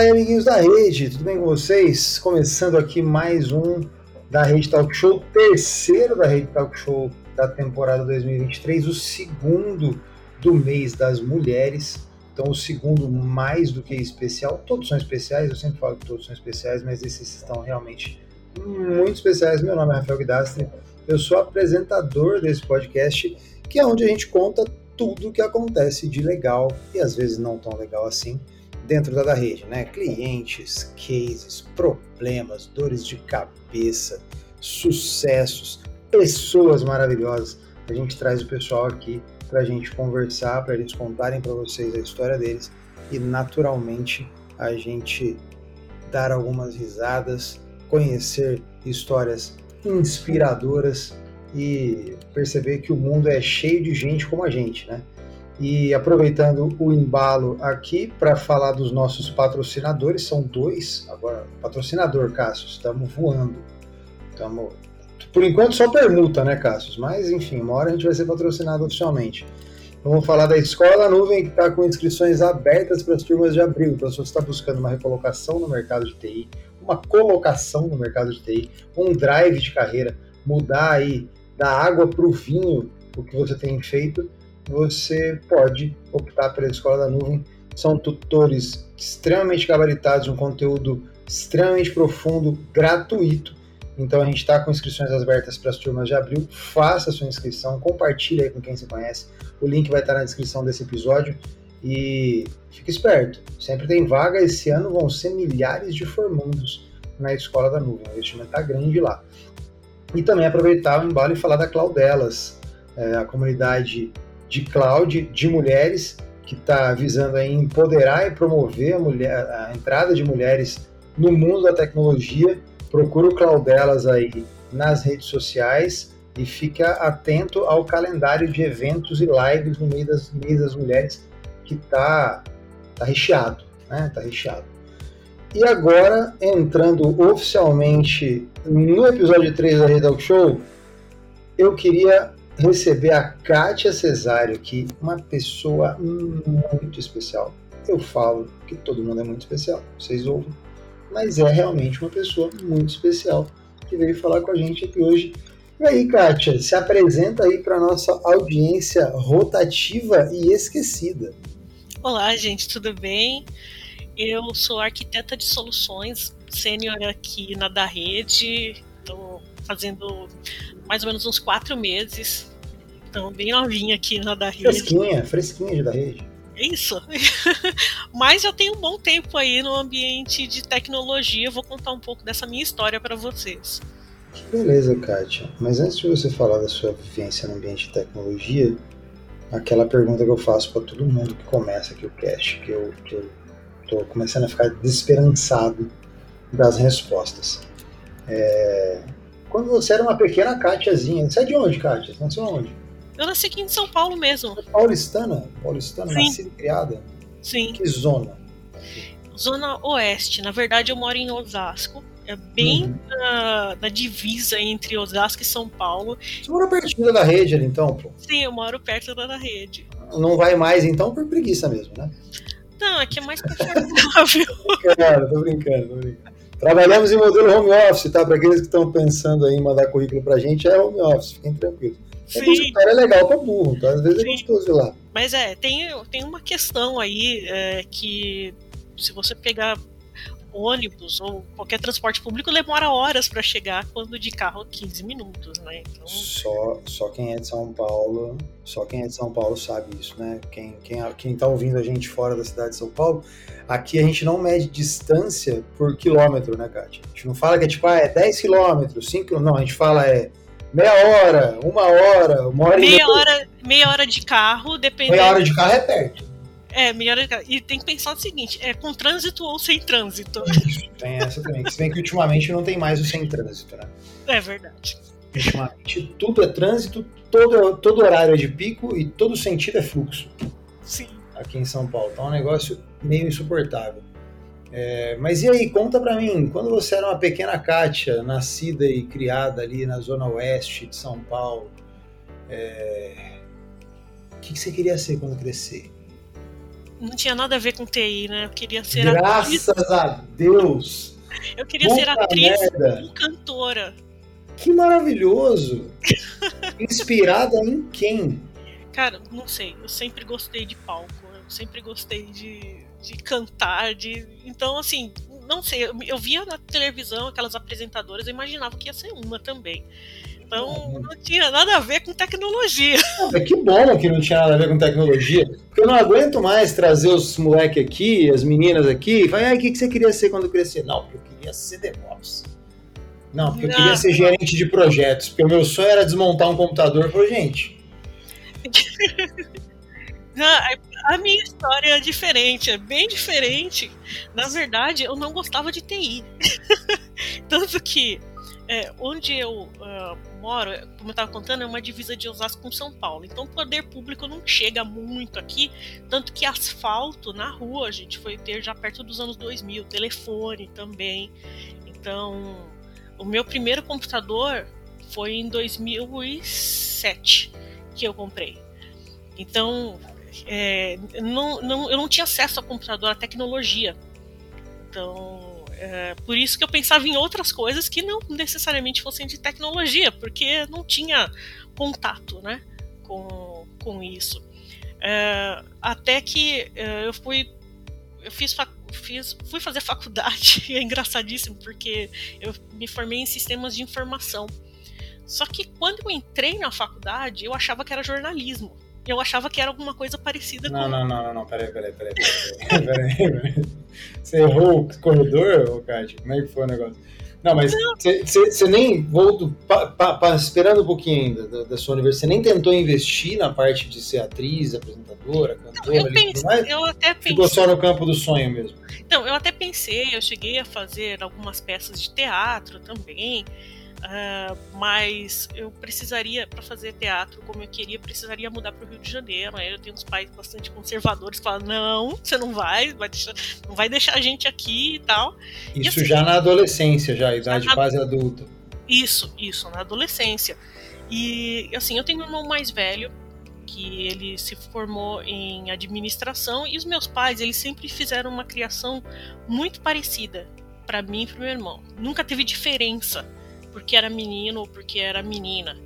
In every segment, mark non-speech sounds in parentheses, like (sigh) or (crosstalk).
Fala aí, amiguinhos da rede, tudo bem com vocês? Começando aqui mais um da Rede Talk Show, terceiro da Rede Talk Show da temporada 2023, o segundo do mês das mulheres. Então, o segundo mais do que especial. Todos são especiais, eu sempre falo que todos são especiais, mas esses estão realmente muito especiais. Meu nome é Rafael Guidastre, eu sou apresentador desse podcast, que é onde a gente conta tudo o que acontece de legal e às vezes não tão legal assim dentro da, rede, né? Clientes, cases, problemas, dores de cabeça, sucessos, pessoas maravilhosas. A gente traz o pessoal aqui para a gente conversar, para eles contarem para vocês a história deles e naturalmente a gente dar algumas risadas, conhecer histórias inspiradoras e perceber que o mundo é cheio de gente como a gente, né? E aproveitando o embalo aqui para falar dos nossos patrocinadores, são dois. Agora, patrocinador, Cássio, estamos voando. Estamos. Por enquanto só permuta, né, Cássio? Mas enfim, uma hora a gente vai ser patrocinado oficialmente. Vamos falar da Escola Nuvem, que está com inscrições abertas para as turmas de abril. Então, se você está buscando uma recolocação no mercado de TI, uma colocação no mercado de TI, um drive de carreira, mudar aí da água para o vinho o que você tem feito, você pode optar pela Escola da Nuvem. São tutores extremamente gabaritados, um conteúdo extremamente profundo, gratuito. Então a gente está com inscrições abertas para as turmas de abril. Faça a sua inscrição, compartilhe aí com quem você conhece. O link vai estar na descrição desse episódio. E fique esperto, sempre tem vaga. Esse ano vão ser milhares de formandos na Escola da Nuvem. O investimento está grande lá. E também aproveitar o embalo e falar da Claudelas, é, a comunidade de cloud de mulheres que está visando empoderar e promover a, mulher, a entrada de mulheres no mundo da tecnologia. Procura o Claudelas aí nas redes sociais e fica atento ao calendário de eventos e lives no meio das, meio das mulheres que está tá recheado, né? Tá recheado. E agora, entrando oficialmente no episódio 3 da Rede Talk Show, eu queria receber a Kátia Cesário aqui, uma pessoa muito especial. Eu falo que todo mundo é muito especial, vocês ouvem, mas é realmente uma pessoa muito especial que veio falar com a gente aqui hoje. E aí, Kátia, se apresenta aí para nossa audiência rotativa e esquecida. Olá, gente, tudo bem? Eu sou arquiteta de soluções, sênior aqui na da rede, estou fazendo mais ou menos uns quatro meses, então bem novinha aqui na da rede. Fresquinha, fresquinha de da rede. É isso. (laughs) Mas já tenho um bom tempo aí no ambiente de tecnologia, vou contar um pouco dessa minha história para vocês. Beleza, Kátia. Mas antes de você falar da sua vivência no ambiente de tecnologia, aquela pergunta que eu faço para todo mundo que começa aqui o cast, que eu, que eu tô começando a ficar desesperançado das respostas. É... Quando você era uma pequena Kátiazinha, você é de onde, Kátia? Você nasceu onde? Eu nasci aqui em São Paulo mesmo. É paulistana? Paulistana, Sim. nascida e criada? Sim. Que zona? Zona Oeste. Na verdade, eu moro em Osasco. É bem uhum. na, na, divisa entre Osasco e São Paulo. Você mora pertinho da rede ali, então, pô? Sim, eu moro perto da rede. Não vai mais, então, por preguiça mesmo, né? Não, aqui é mais confortável. Cara, (laughs) tô brincando, tô brincando. Trabalhamos em modelo home office, tá? Para aqueles que estão pensando aí em mandar currículo pra gente, é home office, fiquem tranquilos. Sim. É legal pra burro, tá? Às vezes é Sim. é gostoso ir lá. Mas é, tem, tem uma questão aí é, que se você pegar ônibus ou qualquer transporte público demora horas para chegar, quando de carro 15 minutos, né? Então... Só, só quem é de São Paulo, só quem é de São Paulo sabe isso, né? Quem, quem, quem tá ouvindo a gente fora da cidade de São Paulo, aqui a gente não mede distância por quilômetro, né, Kátia? A gente não fala que é tipo, ah, é 10 quilômetros, 5 não, a gente fala é meia hora, uma hora, uma hora meia e meia. Hora, meia hora de carro, dependendo. Meia hora de carro é perto. É, melhor. E tem que pensar o seguinte: é com trânsito ou sem trânsito? Tem essa também. Se bem que ultimamente não tem mais o sem trânsito, né? É verdade. Ultimamente tudo é trânsito, todo, todo horário é de pico e todo sentido é fluxo. Sim. Aqui em São Paulo. Então é um negócio meio insuportável. É, mas e aí, conta pra mim, quando você era uma pequena Kátia, nascida e criada ali na zona oeste de São Paulo, é... o que, que você queria ser quando crescer? Não tinha nada a ver com TI, né? Eu queria ser Graças atriz. a Deus! Eu queria Puta ser atriz merda. e cantora. Que maravilhoso! Inspirada em quem? Cara, não sei. Eu sempre gostei de palco. Eu sempre gostei de, de cantar. De... Então, assim, não sei. Eu, eu via na televisão aquelas apresentadoras, eu imaginava que ia ser uma também. Então não tinha nada a ver com tecnologia. que bom que não tinha nada a ver com tecnologia. Porque eu não aguento mais trazer os moleques aqui, as meninas aqui, e falar, o que, que você queria ser quando crescer? Não, porque eu queria ser DevOps. Não, porque eu queria ser gerente de projetos, porque o meu sonho era desmontar um computador para gente. (laughs) a minha história é diferente, é bem diferente. Na verdade, eu não gostava de TI. (laughs) Tanto que é, onde eu uh, moro, como eu estava contando, é uma divisa de Osasco com São Paulo. Então o poder público não chega muito aqui, tanto que asfalto na rua a gente foi ter já perto dos anos 2000, telefone também. Então, o meu primeiro computador foi em 2007 que eu comprei. Então, é, não, não, eu não tinha acesso a computador, a tecnologia. Então, é, por isso que eu pensava em outras coisas que não necessariamente fossem de tecnologia, porque não tinha contato né, com, com isso. É, até que é, eu fui. Eu fiz, fiz, fui fazer faculdade, (laughs) é engraçadíssimo, porque eu me formei em sistemas de informação. Só que quando eu entrei na faculdade, eu achava que era jornalismo. Eu achava que era alguma coisa parecida não, com. Não, não, não, não, peraí, peraí, peraí. peraí, peraí, peraí. Você errou o corredor, Kátia? Como é que foi o negócio? Não, mas você nem voltou, esperando um pouquinho ainda da, da, sua universidade, você nem tentou investir na parte de ser atriz, apresentadora, cantora, eu, pensei, eu até pensei. Ficou só no campo do sonho mesmo. Então, eu até pensei, eu cheguei a fazer algumas peças de teatro também. Uh, mas eu precisaria, para fazer teatro como eu queria, precisaria mudar para o Rio de Janeiro. Aí eu tenho uns pais bastante conservadores que falam: não, você não vai, vai deixar, não vai deixar a gente aqui e tal. Isso e, assim, já na adolescência, já, idade na, quase adulta. Isso, isso, na adolescência. E assim, eu tenho um irmão mais velho que ele se formou em administração e os meus pais, eles sempre fizeram uma criação muito parecida para mim e para meu irmão. Nunca teve diferença porque era menino ou porque era menina.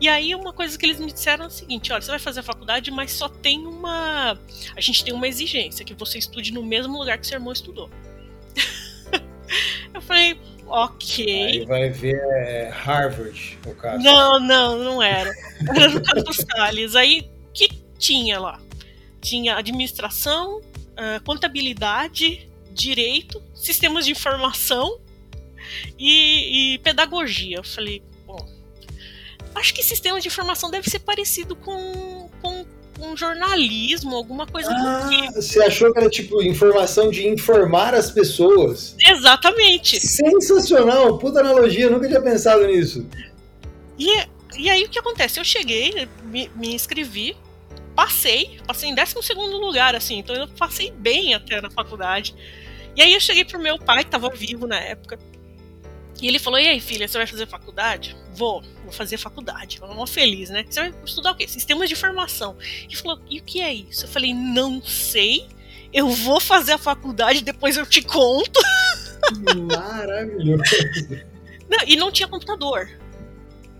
E aí uma coisa que eles me disseram é o seguinte, olha, você vai fazer a faculdade, mas só tem uma. A gente tem uma exigência, que você estude no mesmo lugar que seu irmão estudou. (laughs) eu falei, ok. Aí vai ver é, Harvard, no caso. Não, não, não era. Era no Campus Salles. Aí, que tinha lá? Tinha administração, ah, contabilidade, direito, sistemas de informação e, e pedagogia. Eu falei, bom, acho que sistema de informação deve ser parecido com, com um jornalismo, alguma coisa ah, tipo. Você achou que era tipo informação de informar as pessoas? Exatamente. Sensacional, puta analogia, nunca tinha pensado nisso. E, e aí o que acontece? Eu cheguei, me, me inscrevi, passei, passei em 12 lugar, assim, então eu passei bem até na faculdade. E aí eu cheguei pro meu pai, que tava vivo na época. E ele falou: E aí, filha, você vai fazer faculdade? Vou, vou fazer faculdade. Eu mó feliz, né? Você vai estudar o quê? Sistemas de informação. Ele falou: E o que é isso? Eu falei: Não sei. Eu vou fazer a faculdade, depois eu te conto. (laughs) Maravilhoso. Não, e não tinha computador.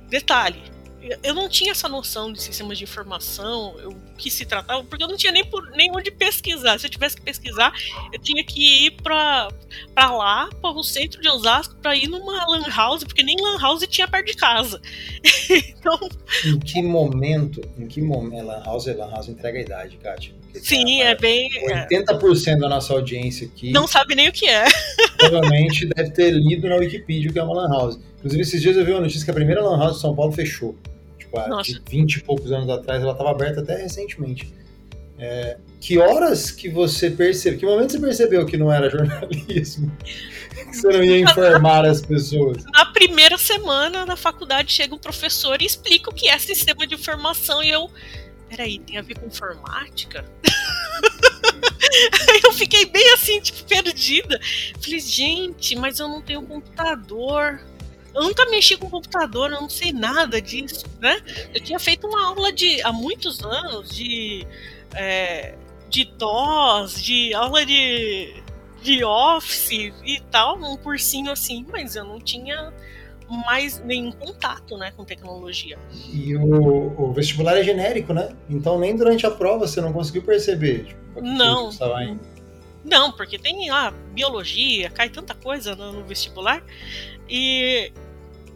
Detalhe eu não tinha essa noção de sistemas de informação, o que se tratava, porque eu não tinha nem, por, nem onde pesquisar. Se eu tivesse que pesquisar, eu tinha que ir para lá, para o centro de Osasco, para ir numa Lan House, porque nem Lan House tinha perto de casa. (laughs) então. Em que momento, em que momento, Lan House, Lan House entrega a idade, Kátia? Sim, é bem. 80% é. da nossa audiência aqui. Não sabe nem o que é. Provavelmente deve ter lido na Wikipedia o que é uma Lan House. Inclusive, esses dias eu vi uma notícia que a primeira Lan House de São Paulo fechou de 20 e poucos anos atrás, ela estava aberta até recentemente. É, que horas que você percebeu, que momento você percebeu que não era (laughs) jornalismo? que você não ia informar as pessoas? Na primeira semana da faculdade chega um professor e explica o que é sistema de informação e eu, peraí, tem a ver com informática? (laughs) eu fiquei bem assim, tipo, perdida. Falei, gente, mas eu não tenho computador. Eu nunca mexi com computador, eu não sei nada disso, né? Eu tinha feito uma aula de há muitos anos de, é, de DOS, de aula de, de Office e tal, um cursinho assim, mas eu não tinha mais nenhum contato né, com tecnologia. E o, o vestibular é genérico, né? Então nem durante a prova você não conseguiu perceber. Tipo, não. Não, porque tem lá biologia, cai tanta coisa no, no vestibular. E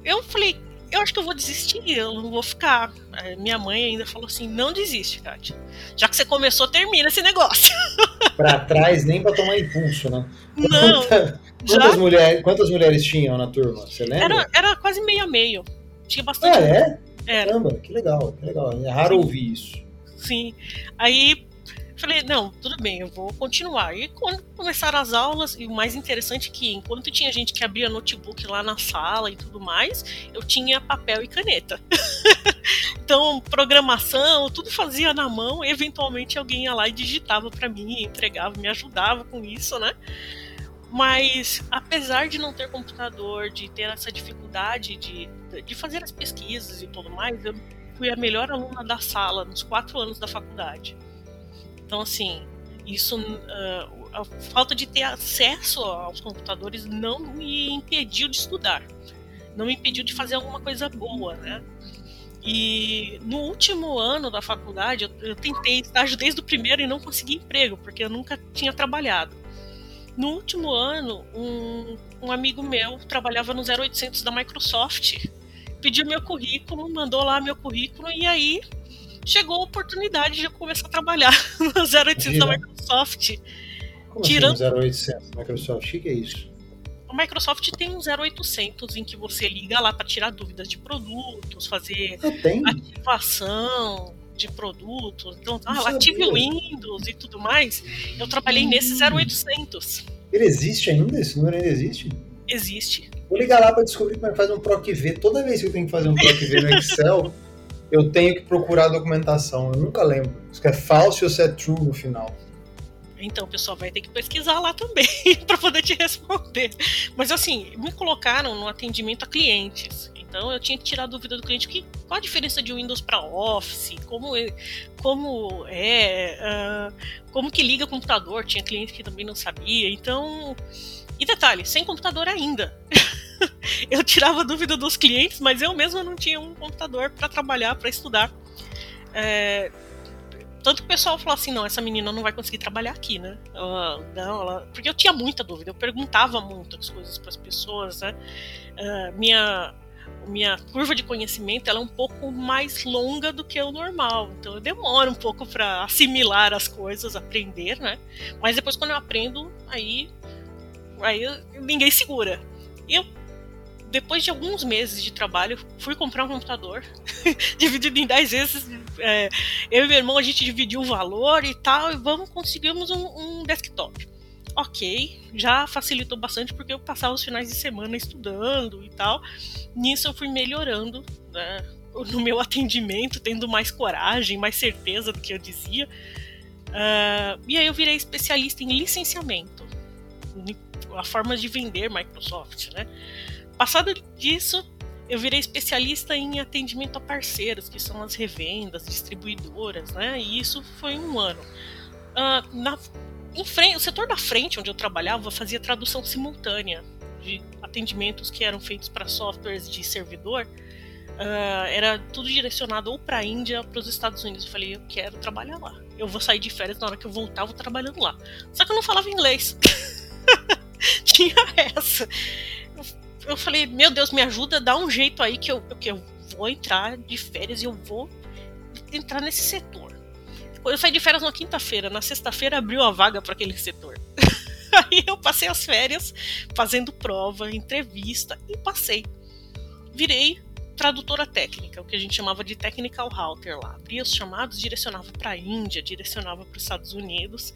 eu falei, eu acho que eu vou desistir, eu não vou ficar. Minha mãe ainda falou assim: não desiste, Kátia. Já que você começou, termina esse negócio. (laughs) Pra trás, nem pra tomar impulso, né? Não. Quanta, quantas, já... mulher, quantas mulheres tinham na turma? Você lembra? Era, era quase meio a meio. Tinha bastante. Ah, é? Era. Caramba, que legal, que legal. É raro Sim. ouvir isso. Sim. Aí Falei, não, tudo bem, eu vou continuar. E quando começaram as aulas, e o mais interessante é que enquanto tinha gente que abria notebook lá na sala e tudo mais, eu tinha papel e caneta. (laughs) então, programação, tudo fazia na mão, eventualmente alguém ia lá e digitava para mim, entregava, me ajudava com isso, né? Mas, apesar de não ter computador, de ter essa dificuldade de, de fazer as pesquisas e tudo mais, eu fui a melhor aluna da sala nos quatro anos da faculdade. Então, assim, isso, uh, a falta de ter acesso aos computadores não me impediu de estudar, não me impediu de fazer alguma coisa boa, né? E no último ano da faculdade, eu, eu tentei estágio desde o primeiro e não consegui emprego, porque eu nunca tinha trabalhado. No último ano, um, um amigo meu trabalhava no 0800 da Microsoft, pediu meu currículo, mandou lá meu currículo, e aí chegou a oportunidade de eu começar a trabalhar (laughs) no 0800 da Microsoft. Como assim, tirando... assim, 0800 da Microsoft? O que é isso? A Microsoft tem um 0800 em que você liga lá para tirar dúvidas de produtos, fazer ah, ativação de produtos, então, ah, ative o Windows e tudo mais. Eu trabalhei hum. nesse 0800. Ele existe ainda? Esse número ainda existe? Existe. Vou ligar lá para descobrir como é que faz um PROC V. Toda vez que eu tenho que fazer um PROC V no Excel, (laughs) eu tenho que procurar a documentação. Eu nunca lembro se é false ou se é true no final. Então, pessoal vai ter que pesquisar lá também (laughs) para poder te responder. Mas assim, me colocaram no atendimento a clientes. Então eu tinha que tirar a dúvida do cliente que, qual a diferença de Windows para Office, como é, como é, uh, como que liga o computador. Tinha cliente que também não sabia. Então, e detalhe, sem computador ainda. (laughs) (laughs) eu tirava dúvida dos clientes, mas eu mesma não tinha um computador para trabalhar, para estudar. É, tanto que o pessoal falou assim: não, essa menina não vai conseguir trabalhar aqui, né? Ela, não, ela, porque eu tinha muita dúvida, eu perguntava muitas coisas para as pessoas, né? Uh, minha, minha curva de conhecimento ela é um pouco mais longa do que o normal, então eu demoro um pouco para assimilar as coisas, aprender, né? Mas depois quando eu aprendo, aí, aí ninguém segura. Eu depois de alguns meses de trabalho, fui comprar um computador, (laughs) dividido em 10 vezes. É, eu e meu irmão, a gente dividiu o valor e tal, e vamos, conseguimos um, um, desktop. Ok, já facilitou bastante porque eu passava os finais de semana estudando e tal. Nisso eu fui melhorando né, no meu atendimento, tendo mais coragem, mais certeza do que eu dizia. Uh, e aí eu virei especialista em licenciamento, a forma de vender Microsoft, né? Passado disso, eu virei especialista em atendimento a parceiros, que são as revendas, distribuidoras, né? E isso foi um ano. Uh, na, em frente, o setor da frente, onde eu trabalhava, fazia tradução simultânea de atendimentos que eram feitos para softwares de servidor. Uh, era tudo direcionado ou para a Índia ou para os Estados Unidos. Eu falei, eu quero trabalhar lá. Eu vou sair de férias na hora que eu voltar, eu vou trabalhando lá. Só que eu não falava inglês. (laughs) Tinha essa eu falei, meu Deus, me ajuda, dá um jeito aí que eu, que eu vou entrar de férias e eu vou entrar nesse setor. Eu saí de férias na quinta-feira, na sexta-feira abriu a vaga para aquele setor. (laughs) aí eu passei as férias fazendo prova, entrevista e passei. Virei tradutora técnica, o que a gente chamava de technical router lá. Abria os chamados, direcionava para a Índia, direcionava para os Estados Unidos.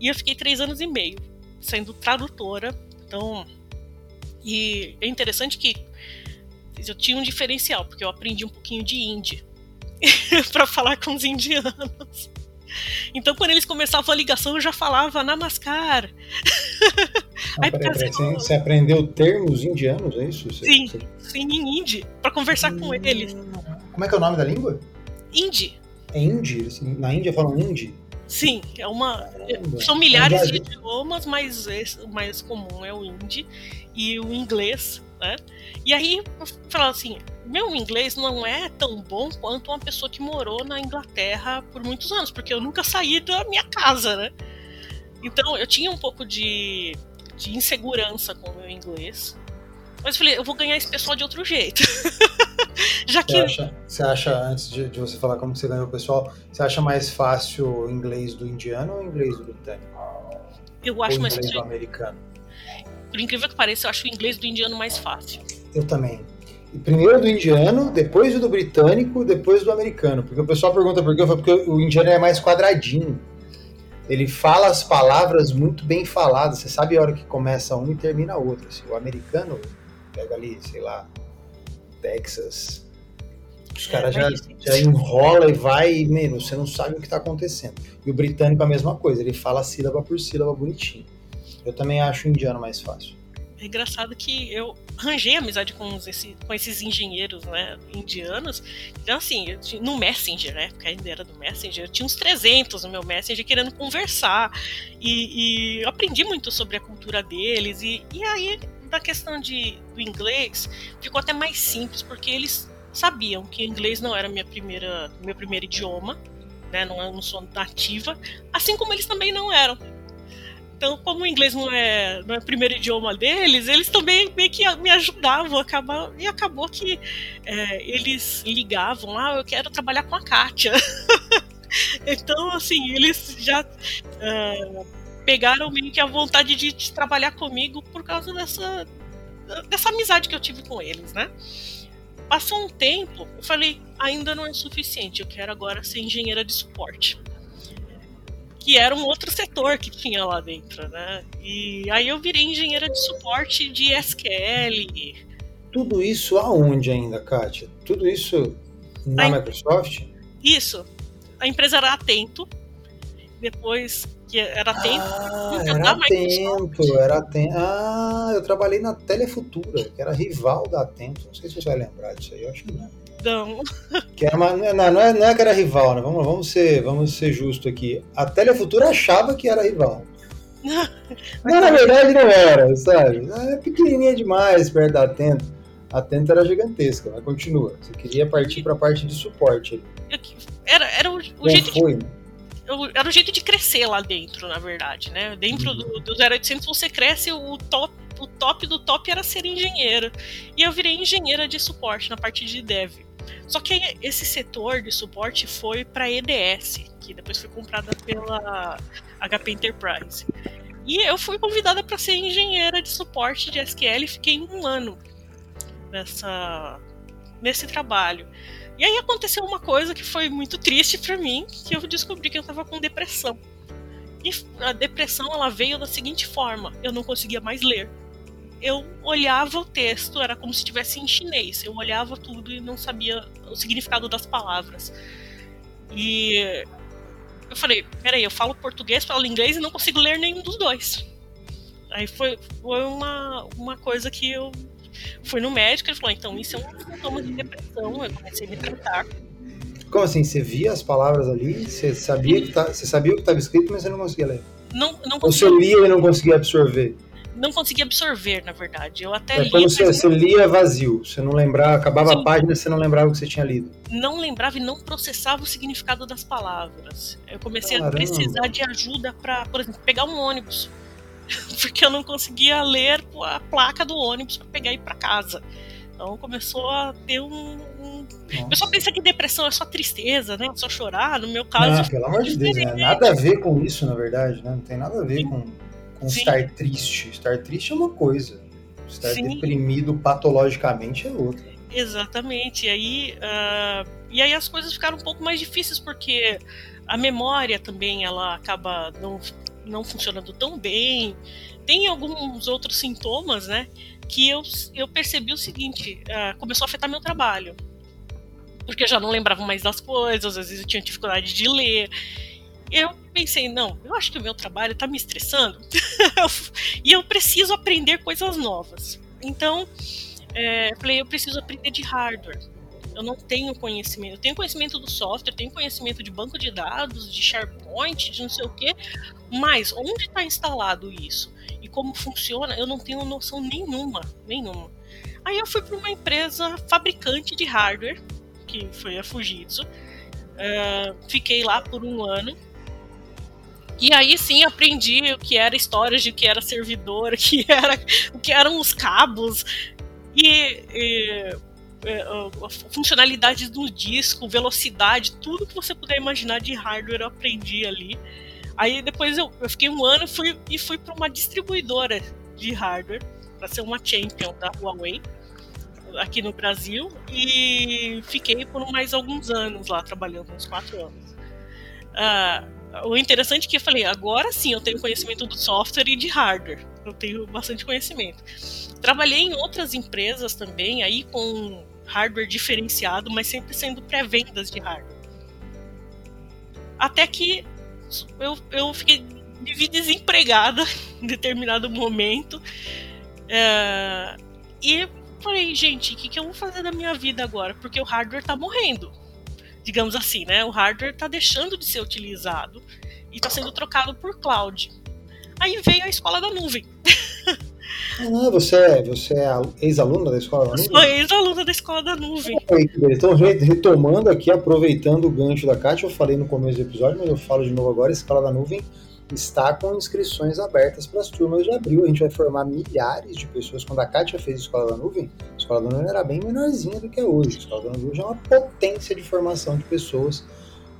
E eu fiquei três anos e meio sendo tradutora. Então, e é interessante que eu tinha um diferencial, porque eu aprendi um pouquinho de hindi (laughs) para falar com os indianos. Então, quando eles começavam a ligação, eu já falava Namaskar. Ah, peraí, peraí, você, você, aprendeu termos indianos, é isso? Você, sim, você... sim, em hindi, para conversar hum, com eles. Como é que é o nome da língua? Hindi. É hindi? Assim, na Índia falam hindi? Sim, é uma. São milhares de idiomas, mas o mais comum é o hindi e o inglês, né? E aí eu falo assim, meu inglês não é tão bom quanto uma pessoa que morou na Inglaterra por muitos anos, porque eu nunca saí da minha casa, né? Então eu tinha um pouco de, de insegurança com o meu inglês. Mas eu falei, eu vou ganhar esse pessoal de outro jeito. (laughs) Já que. Você acha, você acha antes de, de, você falar como você ganhou o pessoal, você acha mais fácil o inglês do indiano ou o inglês do britânico? Eu acho ou mais inglês do americano. Por incrível que pareça, eu acho o inglês do indiano mais fácil. Eu também. E primeiro do indiano, depois do britânico, depois do americano. Porque o pessoal pergunta por quê, eu falo porque o indiano é mais quadradinho. Ele fala as palavras muito bem faladas. Você sabe a hora que começa um e termina outro. Assim, o americano pega ali, sei lá, Texas. Os caras já, já enrola e vai e, mano, você não sabe o que está acontecendo. E o britânico a mesma coisa, ele fala sílaba por sílaba bonitinho. Eu também acho o indiano mais fácil. É engraçado que eu arranjei amizade com, esse, com esses engenheiros né, indianos. Então, assim, no Messenger, né? Porque ainda era do Messenger, eu tinha uns 300 no meu Messenger querendo conversar. E, e eu aprendi muito sobre a cultura deles. E, e aí, da questão de, do inglês, ficou até mais simples, porque eles sabiam que inglês não era minha primeira, meu primeiro idioma, né? Não, não sou nativa, assim como eles também não eram. Então, como o inglês não é, não é o primeiro idioma deles, eles também meio que me ajudavam. Acabar, e acabou que é, eles ligavam: Ah, eu quero trabalhar com a Kátia. (laughs) então, assim, eles já é, pegaram meio que a vontade de, de, trabalhar comigo por causa dessa, dessa amizade que eu tive com eles, né? Passou um tempo, eu falei: ainda não é suficiente, eu quero agora ser engenheira de suporte que era um outro setor que tinha lá dentro, né? E aí eu virei engenheira de suporte de SQL. Tudo isso aonde ainda, Kátia? Tudo isso na Microsoft? Isso. A empresa era Atento. Depois que era Atento. Ah, era Atento, era Atento. Ah, eu trabalhei na Telefutura, que era rival da Atento. Não sei se você vai lembrar disso aí, eu acho que não. Não. Que era uma, não, não, é, não é que era rival, né? Vamos, vamos, ser, vamos ser justo aqui. A Telefutura achava que era rival. (laughs) Mas na verdade não era, sabe? É pequenininha demais perto da Atento. A Atento era gigantesca, mas continua. Você queria partir para a parte de suporte. Era, era o, o jeito foi, de... né? Era o jeito de crescer lá dentro, na verdade, né? Dentro uhum. do, do 0800 você cresce, o top, o top do top era ser engenheiro. E eu virei engenheira de suporte na parte de dev. Só que esse setor de suporte foi para EDS, que depois foi comprada pela HP Enterprise. E eu fui convidada para ser engenheira de suporte de SQL e fiquei um ano nessa, nesse trabalho. E aí aconteceu uma coisa que foi muito triste para mim, que eu descobri que eu estava com depressão. E a depressão ela veio da seguinte forma: eu não conseguia mais ler eu olhava o texto, era como se estivesse em chinês. Eu olhava tudo e não sabia o significado das palavras. E eu falei, peraí, eu falo português, falo inglês e não consigo ler nenhum dos dois. Aí foi, foi uma, uma coisa que eu fui no médico, ele falou, então isso é um sintoma de depressão, eu comecei a me tratar. Como assim? Você via as palavras ali, você sabia, que tá, você sabia o que estava escrito, mas você não conseguia ler? Não, não conseguia. Ou você lia e não conseguia absorver? não conseguia absorver, na verdade. Eu até é, li. Quando você, você lia vazio, você não lembrava, acabava Sim. a página você não lembrava o que você tinha lido. Não lembrava e não processava o significado das palavras. Eu comecei Caramba. a precisar de ajuda para, por exemplo, pegar um ônibus. (laughs) Porque eu não conseguia ler a placa do ônibus para pegar e ir para casa. Então começou a ter um. um... O pessoal pensa que depressão é só tristeza, né? Só chorar. No meu caso. Não, pelo amor de Deus, né? nada a ver com isso, na verdade, né? Não tem nada a ver Sim. com com Sim. estar triste. Estar triste é uma coisa, estar Sim. deprimido patologicamente é outra. Exatamente. E aí, uh, e aí as coisas ficaram um pouco mais difíceis porque a memória também ela acaba não, não funcionando tão bem. Tem alguns outros sintomas, né? Que eu, eu percebi o seguinte: uh, começou a afetar meu trabalho. Porque eu já não lembrava mais das coisas, às vezes eu tinha dificuldade de ler eu pensei, não, eu acho que o meu trabalho está me estressando (laughs) e eu preciso aprender coisas novas. Então, é, falei, eu preciso aprender de hardware. Eu não tenho conhecimento. Eu tenho conhecimento do software, tenho conhecimento de banco de dados, de SharePoint, de não sei o quê, mas onde está instalado isso e como funciona, eu não tenho noção nenhuma, nenhuma. Aí eu fui para uma empresa fabricante de hardware, que foi a Fujitsu. Uh, fiquei lá por um ano. E aí sim aprendi o que era storage, o que era servidor, (laughs) o que, era, o que eram os cabos e, e funcionalidades do disco, velocidade, tudo que você puder imaginar de hardware eu aprendi ali. Aí depois eu, eu fiquei um ano fui, e fui para uma distribuidora de hardware para ser uma champion da Huawei aqui no Brasil e fiquei por mais alguns anos lá trabalhando, uns quatro anos. Uh, o interessante é que eu falei, agora sim eu tenho conhecimento do software e de hardware. Eu tenho bastante conhecimento. Trabalhei em outras empresas também, aí com hardware diferenciado, mas sempre sendo pré-vendas de hardware. Até que eu, eu fiquei me vi desempregada (laughs) em determinado momento. É, e falei, gente, o que, que eu vou fazer da minha vida agora? Porque o hardware está morrendo digamos assim, né? O hardware está deixando de ser utilizado e está sendo trocado por cloud. Aí veio a escola da nuvem. (laughs) Ah, você é, você é ex-aluna da escola da nuvem? Eu sou ex-aluna da escola da nuvem. Então, retomando aqui, aproveitando o gancho da Kátia, eu falei no começo do episódio, mas eu falo de novo agora, a escola da nuvem está com inscrições abertas para as turmas de abril. A gente vai formar milhares de pessoas. Quando a Kátia fez a Escola da Nuvem, a Escola da Nuvem era bem menorzinha do que é hoje. A Escola da Nuvem é uma potência de formação de pessoas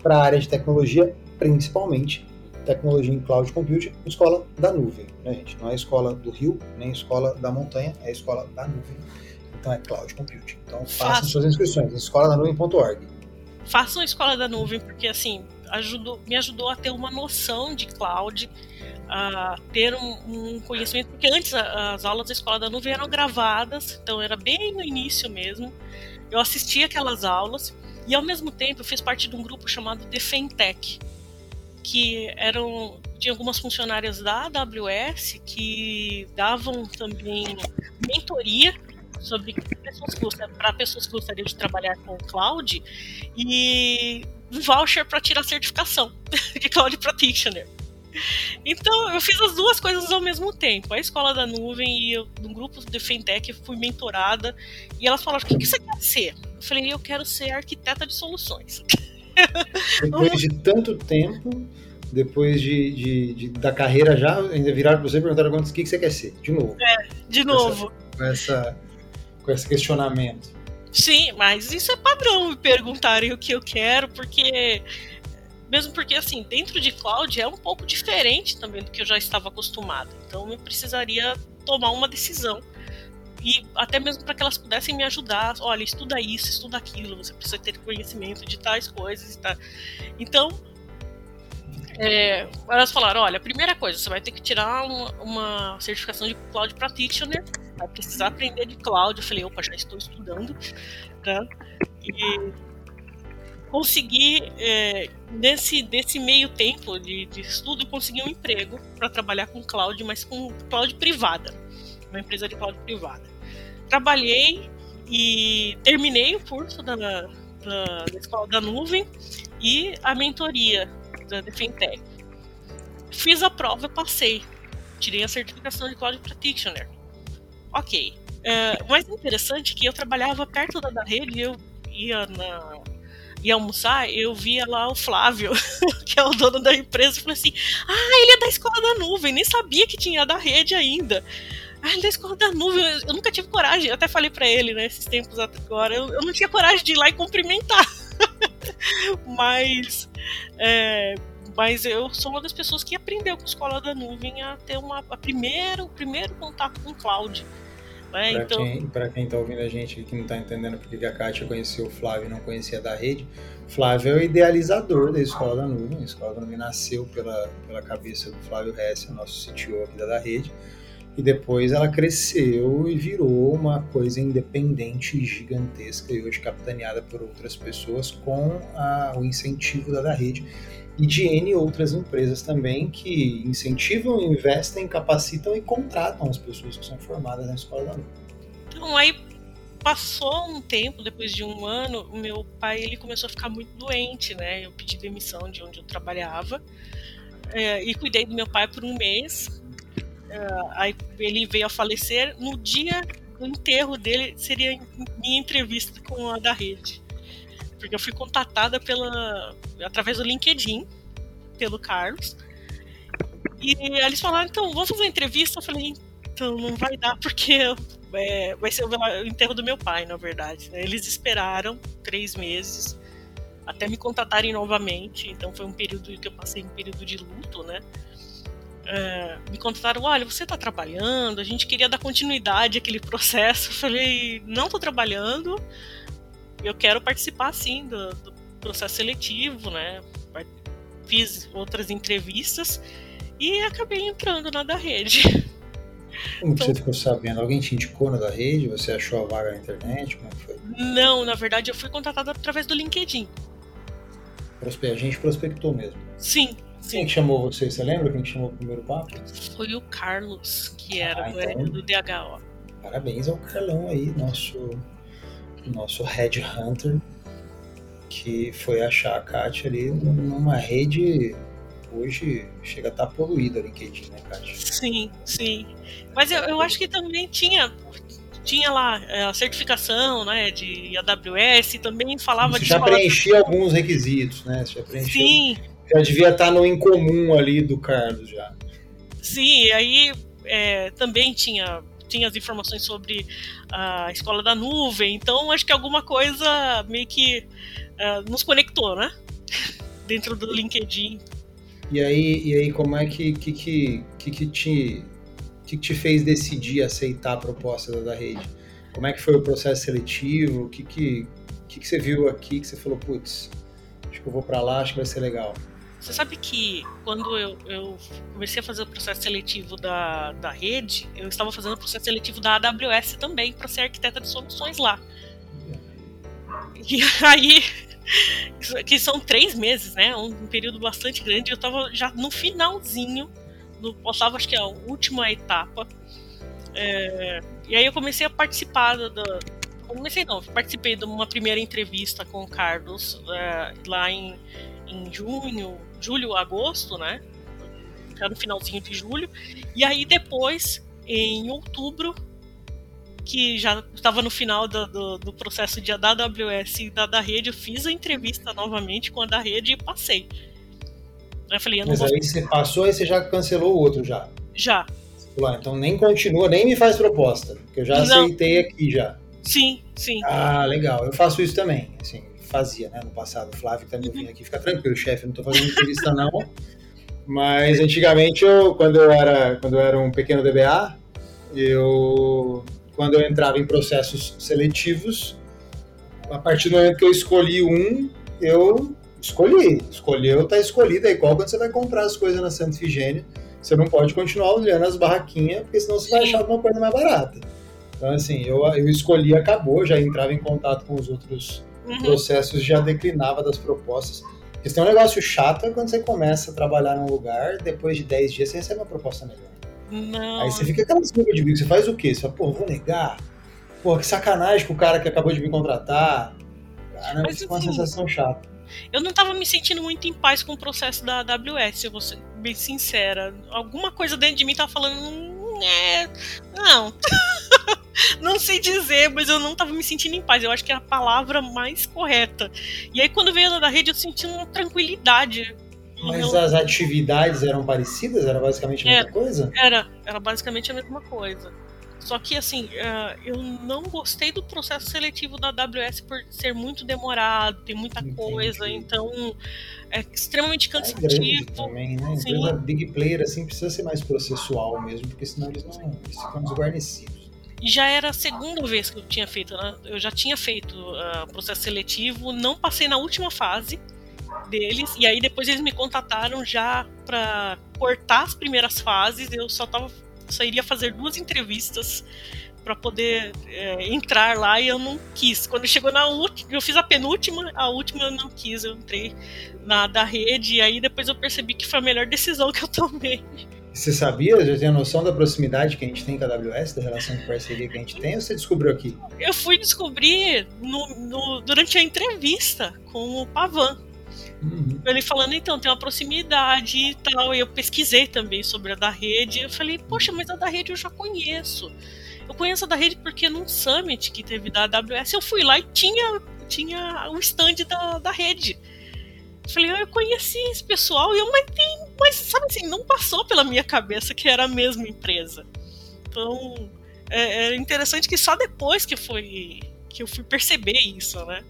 para a área de tecnologia, principalmente tecnologia em cloud computing, escola da nuvem, né, gente? Não é escola do rio, nem escola da montanha, é escola da nuvem. Então é cloud computing. Então façam suas inscrições, escola da nuvem.org. Façam a escola da nuvem, porque assim, ajudou, me ajudou a ter uma noção de cloud, a ter um, um conhecimento, porque antes as aulas da Escola da Nuvem eram gravadas, então era bem no início mesmo. Eu assistia aquelas aulas e ao mesmo tempo eu fiz parte de um grupo chamado Defentech, que eram tinha algumas funcionárias da AWS que davam também mentoria sobre para pessoas que gostariam de trabalhar com cloud e um voucher para tirar certificação (laughs) de Cloud Practitioner. Então, eu fiz as duas coisas ao mesmo tempo. A escola da nuvem e eu, no grupo de Fintech, fui mentorada. E elas falaram: o que, que você quer ser? Eu falei: eu quero ser arquiteta de soluções. (laughs) Depois de tanto tempo, depois de, de, de da carreira já, ainda viraram para você e perguntaram o que, que você quer ser? De novo. É, de novo. Com, essa, com, essa, com esse questionamento. Sim, mas isso é padrão me perguntarem o que eu quero, porque. Mesmo porque, assim, dentro de cloud é um pouco diferente também do que eu já estava acostumado. Então eu precisaria tomar uma decisão. E até mesmo para que elas pudessem me ajudar. Olha, estuda isso, estuda aquilo, você precisa ter conhecimento de tais coisas e tal. Então, é, elas falaram: olha, primeira coisa, você vai ter que tirar uma, uma certificação de Cloud Practitioner vai precisar aprender de cloud. Eu falei, opa, já estou estudando, né? E consegui, é, nesse, nesse meio tempo de, de estudo, conseguir um emprego para trabalhar com cloud, mas com cloud privada, uma empresa de cloud privada. Trabalhei e terminei o curso da, da, da escola da nuvem e a mentoria da Defintech. Fiz a prova, passei. Tirei a certificação de Cloud Practitioner. Ok. É, mais interessante é que eu trabalhava perto da, da rede e eu ia na, ia almoçar, eu via lá o Flávio, (laughs) que é o dono da empresa, e falei assim: Ah, ele é da escola da nuvem, nem sabia que tinha da rede ainda. Ah, ele é da escola da nuvem, eu, nunca tive coragem, eu até falei para ele, né, esses tempos agora, eu, eu, não tinha coragem de ir lá e cumprimentar. (laughs) mas, é, mas eu sou uma das pessoas que aprendeu com a escola da nuvem a ter uma, a primeiro, o primeiro contato com o cloud. Né? Para então... quem, quem tá ouvindo a gente que não está entendendo porque a Kátia conheceu o Flávio e não conhecia da rede, Flávio é o idealizador da Escola da Nuvem. A Escola da Nuvem nasceu pela, pela cabeça do Flávio Hess, nosso CTO aqui da, da rede, e depois ela cresceu e virou uma coisa independente gigantesca e hoje capitaneada por outras pessoas com a, o incentivo da, da rede e de N outras empresas também que incentivam, investem, capacitam e contratam as pessoas que são formadas na escola da nuvem. Então aí passou um tempo, depois de um ano, o meu pai ele começou a ficar muito doente, né? Eu pedi demissão de onde eu trabalhava é, e cuidei do meu pai por um mês. É, aí ele veio a falecer. No dia do enterro dele seria minha entrevista com a da rede, porque eu fui contatada pela através do LinkedIn pelo Carlos. E eles falaram, então, vamos fazer uma entrevista? Eu falei, então, não vai dar, porque é, vai ser o enterro do meu pai, na verdade. Eles esperaram três meses até me contatarem novamente. Então foi um período que eu passei um período de luto, né? É, me contaram, olha, você está trabalhando, a gente queria dar continuidade àquele processo. Eu falei, não estou trabalhando, eu quero participar sim do, do, processo seletivo, né? Fiz outras entrevistas e acabei entrando na da rede. Como então, você ficou sabendo? Alguém te indicou na da rede? Você achou a vaga na internet? Como é foi? Não, na verdade eu fui contratada através do LinkedIn. A gente prospectou mesmo. Sim. Quem que chamou você? Você lembra quem que chamou o primeiro papo? Foi o Carlos, que era ah, então, do DHO. Parabéns ao Carlão aí, nosso, nosso headhunter, que foi achar a Kátia ali numa rede hoje chega a estar tá poluída o LinkedIn, né, Kátia? Sim, sim. Mas eu, eu acho que também tinha tinha lá é, a certificação né, de AWS, também falava Você de. Já preenchia alguns requisitos, né? Você já preenchia. Sim. Já devia estar no incomum ali do Carlos já. Sim, aí é, também tinha, tinha as informações sobre a escola da nuvem, então acho que alguma coisa meio que uh, nos conectou, né? (laughs) Dentro do LinkedIn. E aí, e aí como é que, que, que, que, que te que te fez decidir aceitar a proposta da, da rede? Como é que foi o processo seletivo? O que que, que, que você viu aqui que você falou, putz, acho que eu vou para lá, acho que vai ser legal? Você sabe que quando eu, eu, comecei a fazer o processo seletivo da, da rede, eu estava fazendo o processo seletivo da AWS também para ser arquiteta de soluções lá. E (laughs) aí, que são três meses, né? Um período bastante grande. Eu estava já no finalzinho no, passava acho que a última etapa. É, e aí eu comecei a participar da. Comecei não, participei de uma primeira entrevista com o Carlos é, lá em, em junho, julho, agosto, né? Já no finalzinho de julho. E aí depois, em outubro, que já estava no final do, do, do, processo de da AWS e da, da rede, eu fiz a entrevista novamente com a da rede e passei. Eu falei, eu Mas aí você passou e você já cancelou o outro já? Já. Lá, então nem continua, nem me faz proposta, porque eu já Não. aceitei aqui já. Sim, sim. Ah, legal. Eu faço isso também. Assim, fazia, né, no passado. Flávio tá me aqui, fica tranquilo, chefe, não tô fazendo entrevista não. Mas antigamente, eu, quando, eu era, quando eu era um pequeno DBA, eu, quando eu entrava em processos seletivos, a partir do momento que eu escolhi um, eu escolhi. Escolheu, tá escolhido. É igual quando você vai comprar as coisas na Santa Figênia. Você não pode continuar olhando as barraquinhas, porque senão você vai achar alguma coisa mais barata. Então, assim, eu, eu escolhi, acabou, já entrava em contato com os outros uhum. processos, já declinava das propostas. Porque tem um negócio chato é quando você começa a trabalhar num lugar, depois de 10 dias você recebe uma proposta melhor. Não. Aí você fica aquela desculpa de bico, você faz o quê? Você fala, pô, vou negar? Pô, que sacanagem com o cara que acabou de me contratar. Cara, Mas, fica uma assim, sensação chata. Eu não estava me sentindo muito em paz com o processo da AWS, eu vou ser bem sincera. Alguma coisa dentro de mim tava falando. Hum, é, não. (laughs) não sei dizer, mas eu não estava me sentindo em paz. Eu acho que é a palavra mais correta. E aí, quando veio da rede, eu senti uma tranquilidade. Mas as atividades eram parecidas? Era basicamente a mesma é, coisa? Era, era basicamente a mesma coisa. Só que, assim, uh, eu não gostei do processo seletivo da AWS por ser muito demorado, tem muita Entendi. coisa, então é extremamente cansativo. É também, né? Empresa big player, assim, precisa ser mais processual mesmo, porque senão eles não eles ficam desguarnecidos. E já era a segunda vez que eu tinha feito, né? Eu já tinha feito uh, processo seletivo, não passei na última fase deles, e aí depois eles me contataram já para cortar as primeiras fases, eu só tava só iria fazer duas entrevistas para poder é, entrar lá e eu não quis. Quando chegou na última, eu fiz a penúltima, a última eu não quis, eu entrei na da rede e aí depois eu percebi que foi a melhor decisão que eu (laughs) tomei. Você sabia? Já tinha noção da proximidade que a gente tem com a AWS, da relação de parceria que a gente tem, ou você descobriu aqui? Eu fui descobrir no, no, durante a entrevista com o Pavan. Uhum. Ele falando, então, tem uma proximidade e tal. E eu pesquisei também sobre a da rede. Eu falei, poxa, mas a da rede eu já conheço. Eu conheço a da rede porque num summit que teve da AWS, eu fui lá e tinha, tinha o stand da, da rede. Falei, eu conheci esse pessoal e eu, mas tem, mas sabe assim, não passou pela minha cabeça que era a mesma empresa. Então, é, é interessante que só depois que foi que eu fui perceber isso, né?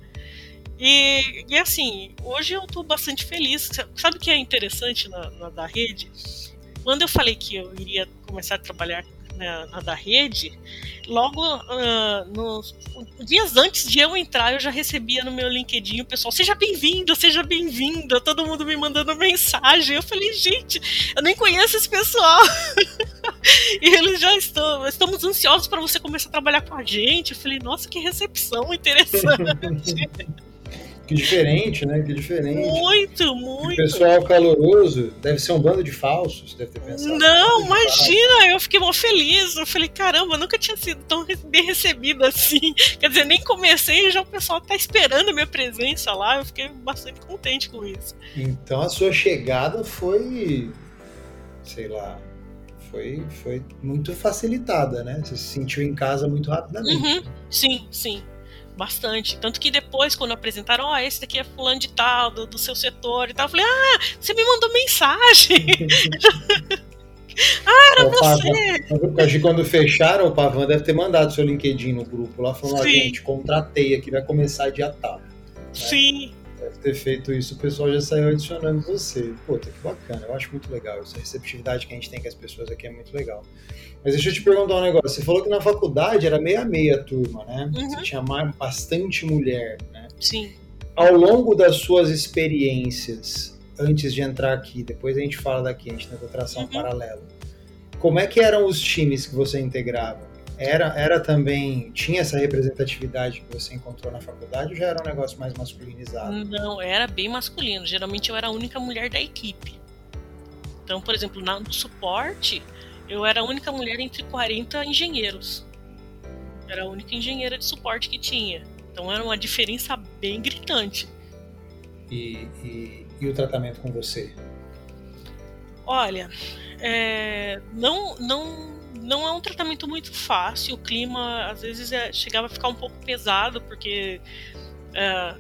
E, e assim, hoje eu tô bastante feliz. Sabe o que é interessante na, na da rede? Quando eu falei que eu iria começar a trabalhar na, na da rede, logo uh, nos dias antes de eu entrar, eu já recebia no meu LinkedIn o pessoal, seja bem-vindo, seja bem-vinda, todo mundo me mandando mensagem. Eu falei, gente, eu nem conheço esse pessoal. (laughs) e eles já estão, estamos ansiosos para você começar a trabalhar com a gente. Eu falei, nossa, que recepção interessante. (laughs) Que diferente, né? Que diferente. Muito, muito. O pessoal caloroso deve ser um bando de falsos, deve ter pensado. Não, imagina, eu fiquei mal feliz. Eu falei, caramba, nunca tinha sido tão bem recebido assim. (laughs) Quer dizer, nem comecei e já o pessoal tá esperando a minha presença lá. Eu fiquei bastante contente com isso. Então a sua chegada foi, sei lá, foi, foi muito facilitada, né? Você se sentiu em casa muito rapidamente. Uhum, sim, sim bastante. Tanto que depois, quando apresentaram, ó, oh, esse daqui é fulano de tal, do, do seu setor e tal, eu falei, ah, você me mandou mensagem. (laughs) ah, era o você! Acho que quando fecharam, o Pavan deve ter mandado seu LinkedIn no grupo lá, falando, ó, gente, contratei aqui, vai começar dia tal. Né? Sim. Deve ter feito isso, o pessoal já saiu adicionando você. Puta, que bacana, eu acho muito legal. Essa receptividade que a gente tem com as pessoas aqui é muito legal. Mas deixa eu te perguntar um negócio. Você falou que na faculdade era meia meia turma, né? Uhum. Você tinha bastante mulher, né? Sim. Ao longo das suas experiências, antes de entrar aqui, depois a gente fala daqui, a gente tenta traçar um uhum. paralelo. Como é que eram os times que você integrava? Era, era também. Tinha essa representatividade que você encontrou na faculdade ou já era um negócio mais masculinizado? Não, era bem masculino. Geralmente eu era a única mulher da equipe. Então, por exemplo, no suporte, eu era a única mulher entre 40 engenheiros. Era a única engenheira de suporte que tinha. Então era uma diferença bem gritante. E, e, e o tratamento com você? Olha, é, não, não, não é um tratamento muito fácil. O clima às vezes é, chegava a ficar um pouco pesado, porque é,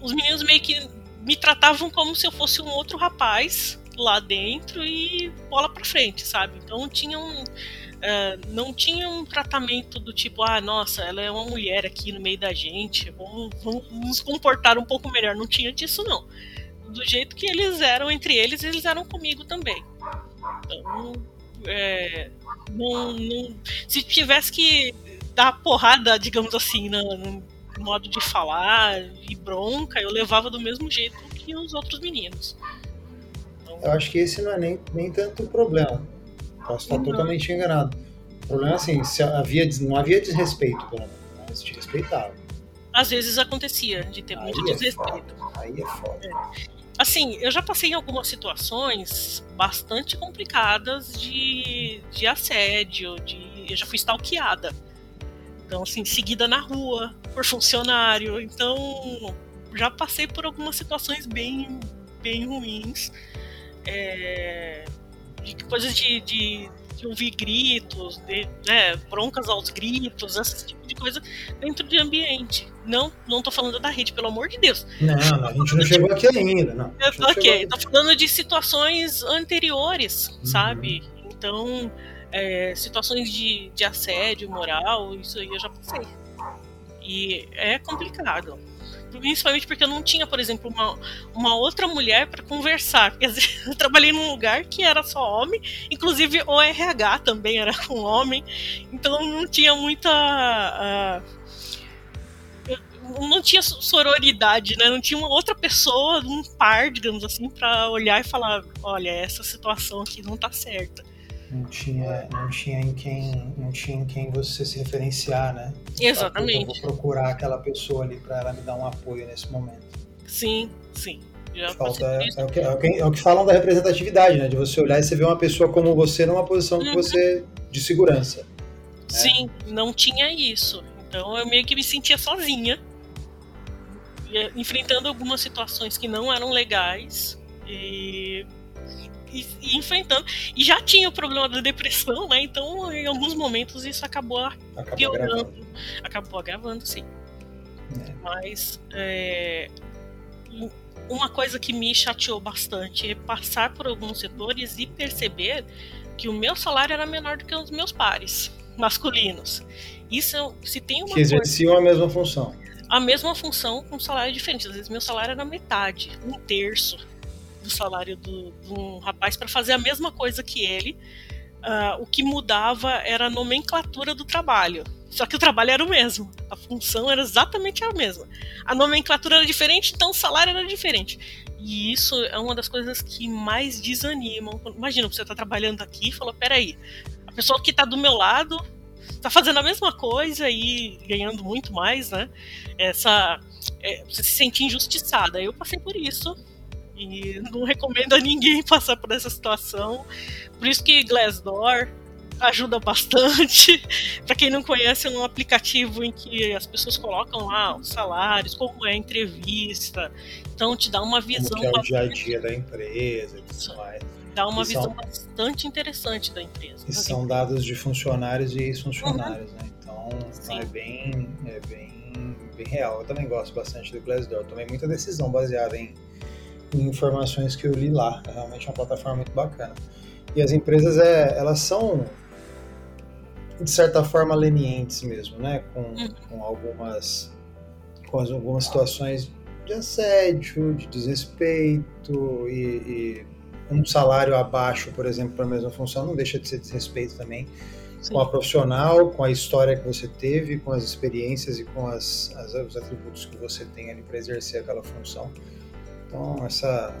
os meninos meio que me tratavam como se eu fosse um outro rapaz lá dentro e bola para frente, sabe? Então tinha um, uh, não tinha um tratamento do tipo, ah, nossa, ela é uma mulher aqui no meio da gente, vamos, vamos nos comportar um pouco melhor. Não tinha disso, não. Do jeito que eles eram entre eles, eles eram comigo também. Então, é, não, não, se tivesse que dar porrada, digamos assim, no, no modo de falar e bronca, eu levava do mesmo jeito que os outros meninos. Eu acho que esse não é nem, nem tanto o problema. Posso estar não. totalmente enganado. O problema é assim, se havia, não havia desrespeito, pelo menos, mas te respeitavam. Às vezes acontecia de ter muito Aí é desrespeito. É Aí é foda. É. Assim, eu já passei em algumas situações bastante complicadas de, de assédio, de, eu já fui stalkeada. Então, assim, seguida na rua por funcionário. Então, já passei por algumas situações bem, bem ruins é, de coisas de, de, ouvir gritos, de, né, broncas aos gritos, esse tipo de coisa dentro de ambiente. Não, não tô falando da rede, pelo amor de Deus. Não, não a gente não chegou aqui ainda, não. Eu, ok, tô falando de situações anteriores, uhum. sabe? Então, é, situações de, de assédio moral, isso aí eu já passei. E é complicado principalmente porque eu não tinha, por exemplo, uma, uma outra mulher para conversar. Dizer, (laughs) eu trabalhei num lugar que era só homem, inclusive o RH também era com homem, então não tinha muita. Uh, não tinha sororidade, né? Não tinha uma outra pessoa, um par, digamos assim, para olhar e falar: olha, essa situação aqui não tá certa não tinha, não tinha em quem, não tinha em quem você se referenciar, né? Exatamente. Eu vou procurar aquela pessoa ali para ela me dar um apoio nesse momento. Sim, sim, Já Falta, é, o que, é, o que, é o que falam da representatividade, né? De você olhar e você ver uma pessoa como você numa posição que uhum. você de segurança. Né? Sim, não tinha isso. Então eu meio que me sentia sozinha, enfrentando algumas situações que não eram legais e, e, e, enfrentando. E já tinha o problema da depressão, né? Então em alguns momentos isso acabou, acabou piorando. Agravando. Acabou agravando, sim. É. Mas é, uma coisa que me chateou bastante é passar por alguns setores e perceber que o meu salário era menor do que os meus pares masculinos. Isso se tem uma que exerciam coisa, a mesma função. A mesma função com salário diferente. Às vezes meu salário era metade, um terço do salário do, um rapaz para fazer a mesma coisa que ele. Uh, o que mudava era a nomenclatura do trabalho. Só que o trabalho era o mesmo. A função era exatamente a mesma. A nomenclatura era diferente, então o salário era diferente. E isso é uma das coisas que mais desanimam. Imagina, você está trabalhando aqui e falou: peraí, a pessoa que está do meu lado está fazendo a mesma coisa e ganhando muito mais, né? Essa. É, você se sente injustiçada. Eu passei por isso. E não recomendo a ninguém (laughs) passar por essa situação. Por isso que Glassdoor ajuda bastante. (laughs) para quem não conhece, é um aplicativo em que as pessoas colocam lá os salários, como é a entrevista. Então te dá uma visão. Como é o dia a dia da empresa e tudo mais. Dá uma e visão são... bastante interessante da empresa. E são dados de funcionários e ex-funcionários, uhum. né? Então, então é bem, é bem, bem real. Eu também gosto bastante do Glassdoor. Tomei muita decisão baseada em, em informações que eu li lá. É realmente uma plataforma muito bacana. E as empresas, é, elas são de certa forma lenientes mesmo, né? Com, uhum. com algumas com algumas situações de assédio, de desrespeito e, e um salário abaixo, por exemplo, para a mesma função não deixa de ser desrespeito também Sim. com a profissional, com a história que você teve, com as experiências e com as, as os atributos que você tem ali para exercer aquela função. Então essa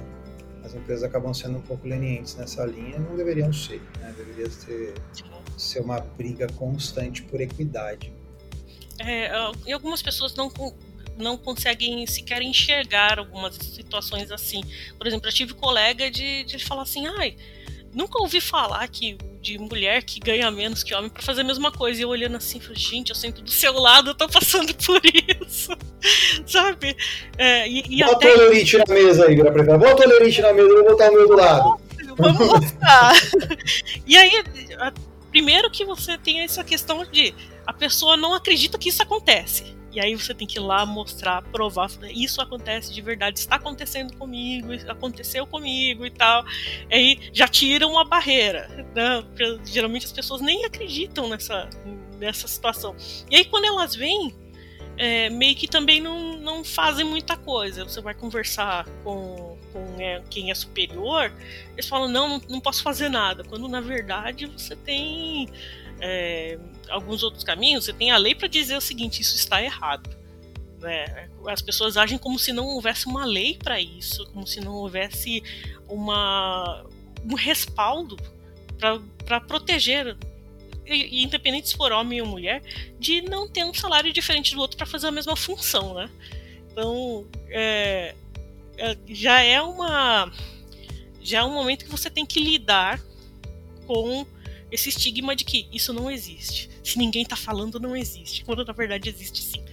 as empresas acabam sendo um pouco lenientes nessa linha, não deveriam ser, né? Deveria ser ser uma briga constante por equidade. É, e algumas pessoas não, não conseguem sequer enxergar algumas situações assim. Por exemplo, eu tive colega de, de falar assim, ai, nunca ouvi falar que de mulher que ganha menos que homem para fazer a mesma coisa. E eu olhando assim, falei, gente, eu sinto do seu lado, eu tô passando (laughs) por isso. (laughs) Sabe? É, e, e Bota até... o Lerite na mesa aí, pra Bota o Lerite na mesa, eu vou botar o meu do lado. Vamos mostrar. (laughs) e aí, Primeiro que você tem essa questão de a pessoa não acredita que isso acontece. E aí você tem que ir lá mostrar, provar, isso acontece de verdade, está acontecendo comigo, aconteceu comigo e tal. Aí já tira uma barreira. Né? Geralmente as pessoas nem acreditam nessa, nessa situação. E aí quando elas vêm, é, meio que também não, não fazem muita coisa. Você vai conversar com, com é, quem é superior, eles falam, não, não, posso fazer nada. Quando na verdade você tem é, alguns outros caminhos, você tem a lei para dizer o seguinte: isso está errado. Né? As pessoas agem como se não houvesse uma lei para isso, como se não houvesse uma, um respaldo para proteger independente se for homem ou mulher, de não ter um salário diferente do outro para fazer a mesma função, né? Então, é, é, já é uma já é um momento que você tem que lidar com esse estigma de que isso não existe. Se ninguém está falando, não existe. Quando na verdade existe sim.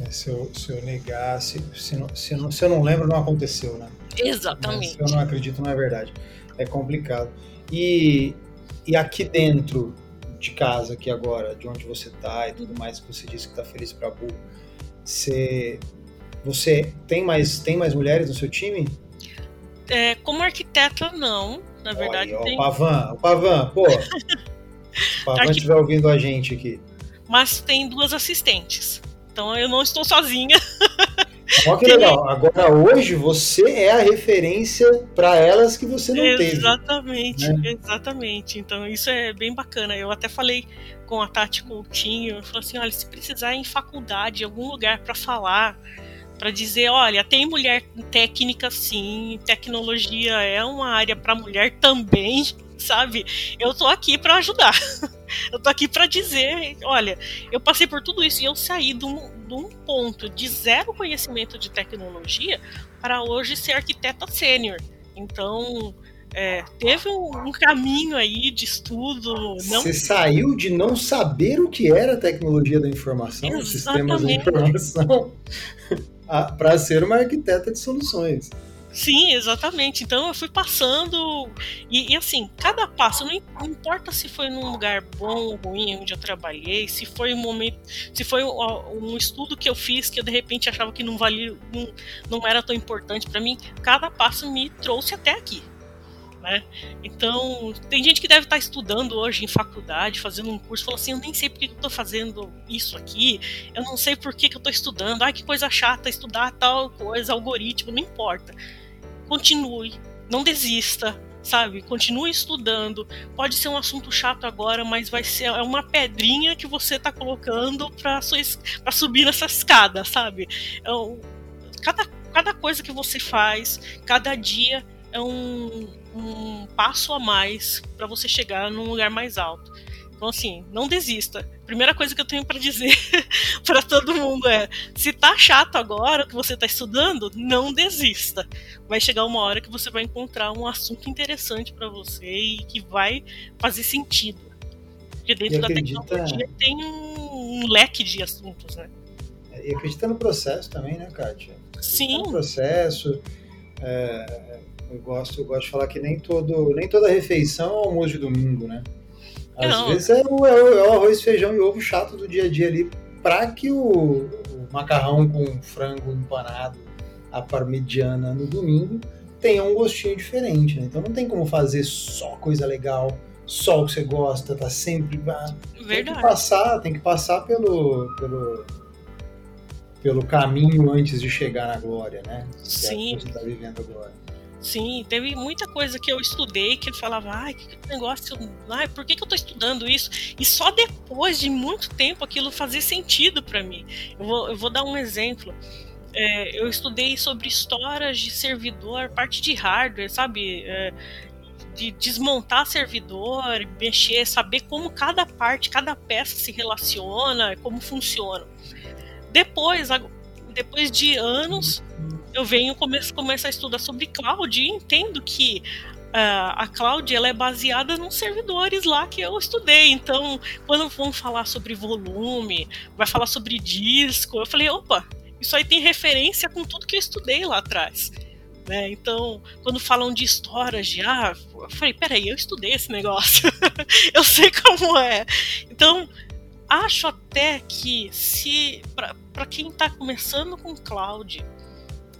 É, se, eu, se eu negar, se, se, não, se, não, se eu não lembro, não aconteceu, né? Exatamente. se eu não acredito, não é verdade. É complicado. E, e aqui dentro, de casa aqui agora, de onde você tá e tudo mais, que você disse que tá feliz para Bu, você, você tem mais tem mais mulheres no seu time? É, como arquiteta não, na verdade. Olha, tem... O Pavan, o Pavan, pô. o (laughs) Pavan estiver ouvindo a gente aqui. Mas tem duas assistentes. Então eu não estou sozinha. Olha que (laughs) legal. Agora, hoje, você é a referência para elas que você não exatamente, teve. Exatamente, né? exatamente. Então, isso é bem bacana. Eu até falei com a Tati Coutinho, eu falei assim, olha, se precisar em faculdade, em algum lugar para falar, para dizer, olha, tem mulher técnica sim, tecnologia é uma área para mulher também, (laughs) sabe? Eu tô aqui para ajudar. (laughs) eu tô aqui para dizer, olha, eu passei por tudo isso e eu saí do, de um ponto de zero conhecimento de tecnologia para hoje ser arquiteta sênior. Então, é, teve um, um, caminho aí de estudo. Não... Você saiu de não saber o que era tecnologia da informação, Exatamente. sistemas de informação, para ser uma arquiteta de soluções. Sim, exatamente. Então eu fui passando e, e, assim, cada passo, não importa se foi num lugar bom ou ruim onde eu trabalhei, se foi um momento, se foi um, um estudo que eu fiz que eu de repente achava que não valia, não, não era tão importante para mim, cada passo me trouxe até aqui. Né? Então, tem gente que deve estar estudando hoje em faculdade, fazendo um curso, falou assim: eu nem sei por que eu estou fazendo isso aqui, eu não sei por que eu estou estudando, ai que coisa chata estudar tal coisa, algoritmo, não importa continue, não desista, sabe? Continue estudando. Pode ser um assunto chato agora, mas vai ser é uma pedrinha que você está colocando para subir nessa escada, sabe? Então, cada, cada coisa que você faz, cada dia é um, um passo a mais para você chegar num lugar mais alto. Então, assim, não desista. Primeira coisa que eu tenho para dizer (laughs) para todo mundo é: se tá chato agora que você tá estudando, não desista. Vai chegar uma hora que você vai encontrar um assunto interessante para você e que vai fazer sentido. Porque dentro da tecnologia tem um, um, leque de assuntos, né? E acredita no processo também, né, Kátia? Sim. No processo. É, eu, gosto, eu gosto de falar que nem, todo, nem toda refeição é almoço de domingo, né? Às não. vezes é o, é, o, é o, arroz, feijão e ovo chato do dia a dia ali, para que o, o, macarrão com frango empanado, a parmigiana no domingo, tenha um gostinho diferente, né? Então não tem como fazer só coisa legal, só o que você gosta, tá sempre. Ah, Verdade. Tem que passar, tem que passar pelo, pelo, pelo caminho antes de chegar na glória, né? Sim. É que você tá vivendo agora. Sim, teve muita coisa que eu estudei que ele falava, ai, que, negócio, ai, por que, que eu tô estudando isso? E só depois de muito tempo aquilo fazia sentido para mim. Eu vou, eu vou dar um exemplo. É, eu estudei sobre histórias de servidor, parte de hardware, sabe? É, de desmontar servidor, mexer, saber como cada parte, cada peça se relaciona, como funciona. Depois, depois de anos, eu venho começo, começo a estudar sobre cloud e entendo que uh, a cloud ela é baseada nos servidores lá que eu estudei. Então, quando vão falar sobre volume, vai falar sobre disco, eu falei, opa, isso aí tem referência com tudo que eu estudei lá atrás. Né? Então, quando falam de storage, ah, eu falei, peraí, eu estudei esse negócio, (laughs) eu sei como é. Então, acho até que se para quem está começando com cloud,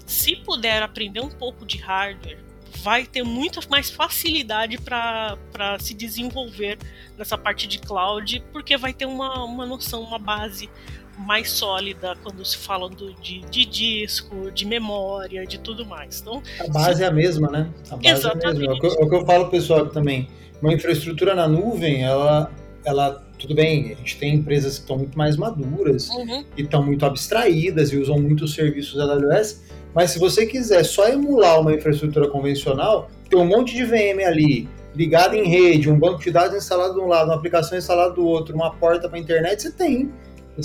se puder aprender um pouco de hardware, vai ter muita mais facilidade para se desenvolver nessa parte de cloud, porque vai ter uma, uma noção, uma base mais sólida quando se fala do, de, de disco, de memória, de tudo mais. Então, a base se... é a mesma, né? A base Exatamente. é a mesma. É o, que, é o que eu falo pessoal também. Uma infraestrutura na nuvem, ela, ela tudo bem, a gente tem empresas que estão muito mais maduras uhum. e estão muito abstraídas e usam muitos serviços AWS, mas se você quiser só emular uma infraestrutura convencional, tem um monte de VM ali, ligado em rede, um banco de dados instalado de um lado, uma aplicação instalada do outro, uma porta para a internet, você tem.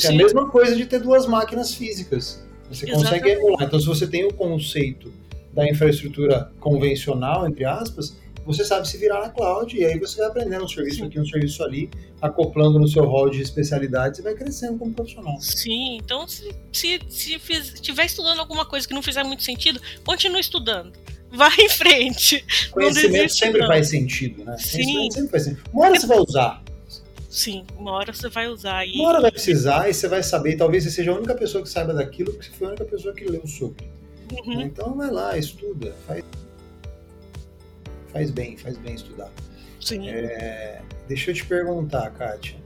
É a mesma coisa de ter duas máquinas físicas. Você Exatamente. consegue emular. Então, se você tem o conceito da infraestrutura convencional, entre aspas, você sabe se virar na cloud e aí você vai aprendendo um serviço Sim. aqui, um serviço ali, acoplando no seu rol de especialidades e vai crescendo como profissional. Sim, então se, se, se estiver estudando alguma coisa que não fizer muito sentido, continue estudando. (laughs) Vai em frente. Conhecimento sempre não. faz sentido, né? Sim. Sempre faz sentido. Uma hora você vai usar. Sim, uma hora você vai usar. E... Uma hora vai precisar e você vai saber. Talvez você seja a única pessoa que saiba daquilo, porque você foi a única pessoa que leu sobre. Uhum. Então vai lá, estuda, faz faz bem, faz bem estudar. Sim. É, deixa eu te perguntar, Kátia.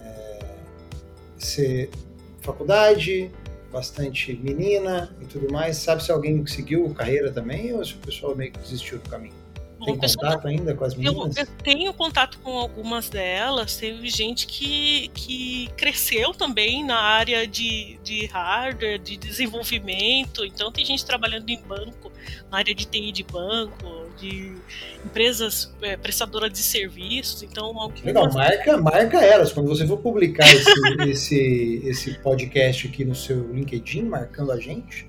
É, você, faculdade, bastante menina e tudo mais, sabe se alguém seguiu carreira também ou se o pessoal meio que desistiu do caminho? Tem contato ainda com as meninas? Eu, eu, tenho contato com algumas delas. Teve gente que, que cresceu também na área de, de hardware, de desenvolvimento. Então, tem gente trabalhando em banco, na área de TI de banco, de empresas é, prestadoras de serviços. Então, algumas... Legal, marca, marca elas. Quando você for publicar esse, (laughs) esse, esse podcast aqui no seu LinkedIn, marcando a gente,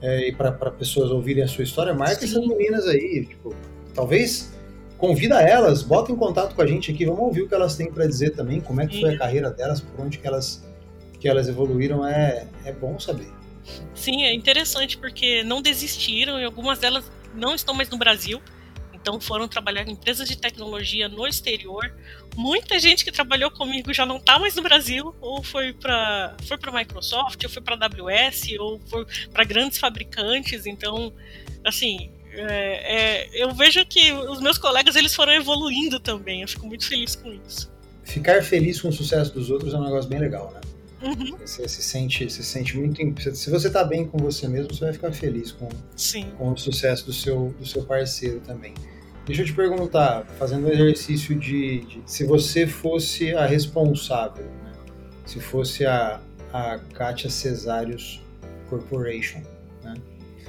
é, e para pessoas ouvirem a sua história, marca Sim. essas meninas aí. Tipo, talvez convida elas, bota em contato com a gente aqui, vamos ouvir o que elas têm para dizer também, como é que foi a carreira delas, por onde que elas, que elas evoluíram, é, é bom saber. Sim, é interessante porque não desistiram e algumas delas não estão mais no Brasil, então foram trabalhar em empresas de tecnologia no exterior. Muita gente que trabalhou comigo já não está mais no Brasil, ou foi para foi para Microsoft, ou foi para AWS, ou foi para grandes fabricantes. Então, assim, é, é, eu vejo que os meus colegas eles foram evoluindo também. Eu fico muito feliz com isso. Ficar feliz com o sucesso dos outros é um negócio bem legal, né? Uhum. Você se sente, se sente muito. Se você está bem com você mesmo, você vai ficar feliz com, com o sucesso do seu, do seu parceiro também. Deixa eu te perguntar, fazendo um exercício de, de se você fosse a responsável, né? se fosse a, a Katia Cesarius Corporation?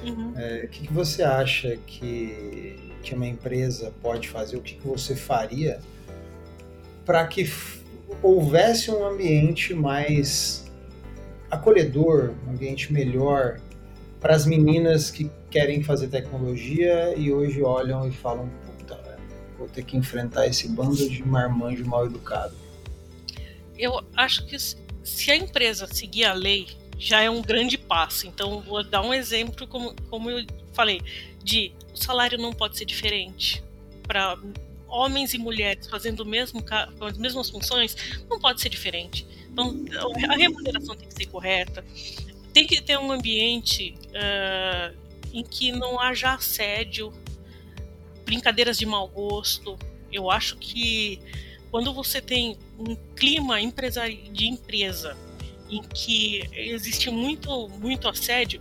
Uhum. É, o que, que, você acha que, que uma empresa pode fazer? O que, que você faria para que houvesse um ambiente mais acolhedor, um ambiente melhor para as meninas que querem fazer tecnologia e hoje olham e falam: puta, vou ter que enfrentar esse bando de marmanjo mal educado? Eu acho que se a empresa seguir a lei já é um grande passo. Então, vou dar um exemplo, como, como eu falei, de o salário não pode ser diferente para homens e mulheres fazendo mesmo, as mesmas funções, não pode ser diferente. Então, a remuneração tem que ser correta, tem que ter um ambiente uh, em que não haja assédio, brincadeiras de mau gosto. Eu acho que quando você tem um clima de empresa em que existe muito, muito assédio,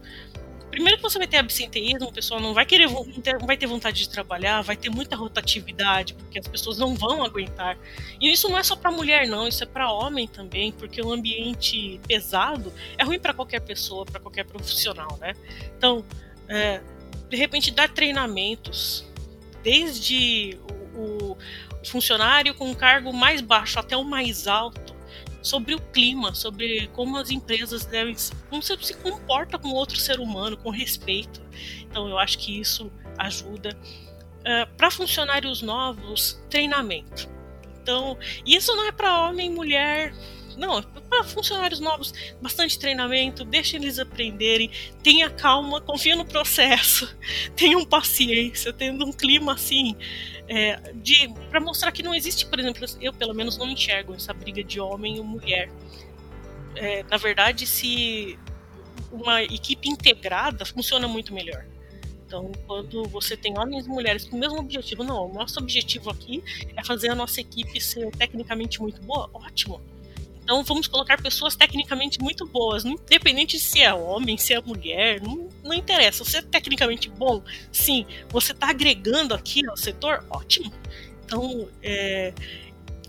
primeiro que você vai ter absenteísmo, o pessoal não vai querer, não vai ter vontade de trabalhar, vai ter muita rotatividade, porque as pessoas não vão aguentar. E isso não é só para mulher, não, isso é para homem também, porque um ambiente pesado é ruim para qualquer pessoa, para qualquer profissional, né? Então, é, de repente, dar treinamentos, desde o, o funcionário com um cargo mais baixo até o mais alto, sobre o clima, sobre como as empresas devem, como você se comporta com outro ser humano, com respeito. Então eu acho que isso ajuda. Uh, ah, para funcionários novos, treinamento. Então, isso não é para homem e mulher, não, é para funcionários novos, bastante treinamento, deixa eles aprenderem, tenha calma, confia no processo, (laughs) tenham paciência, tendo um clima assim é, para mostrar que não existe, por exemplo, eu pelo menos não enxergo essa briga de homem e mulher. É, na verdade, se uma equipe integrada funciona muito melhor. Então, quando você tem homens e mulheres com o mesmo objetivo, não, o nosso objetivo aqui é fazer a nossa equipe ser tecnicamente muito boa, ótimo. Então vamos colocar pessoas tecnicamente muito boas, independente se é homem, se é mulher, não, não interessa. Você é tecnicamente bom, sim. Você está agregando aqui ao setor, ótimo. Então é,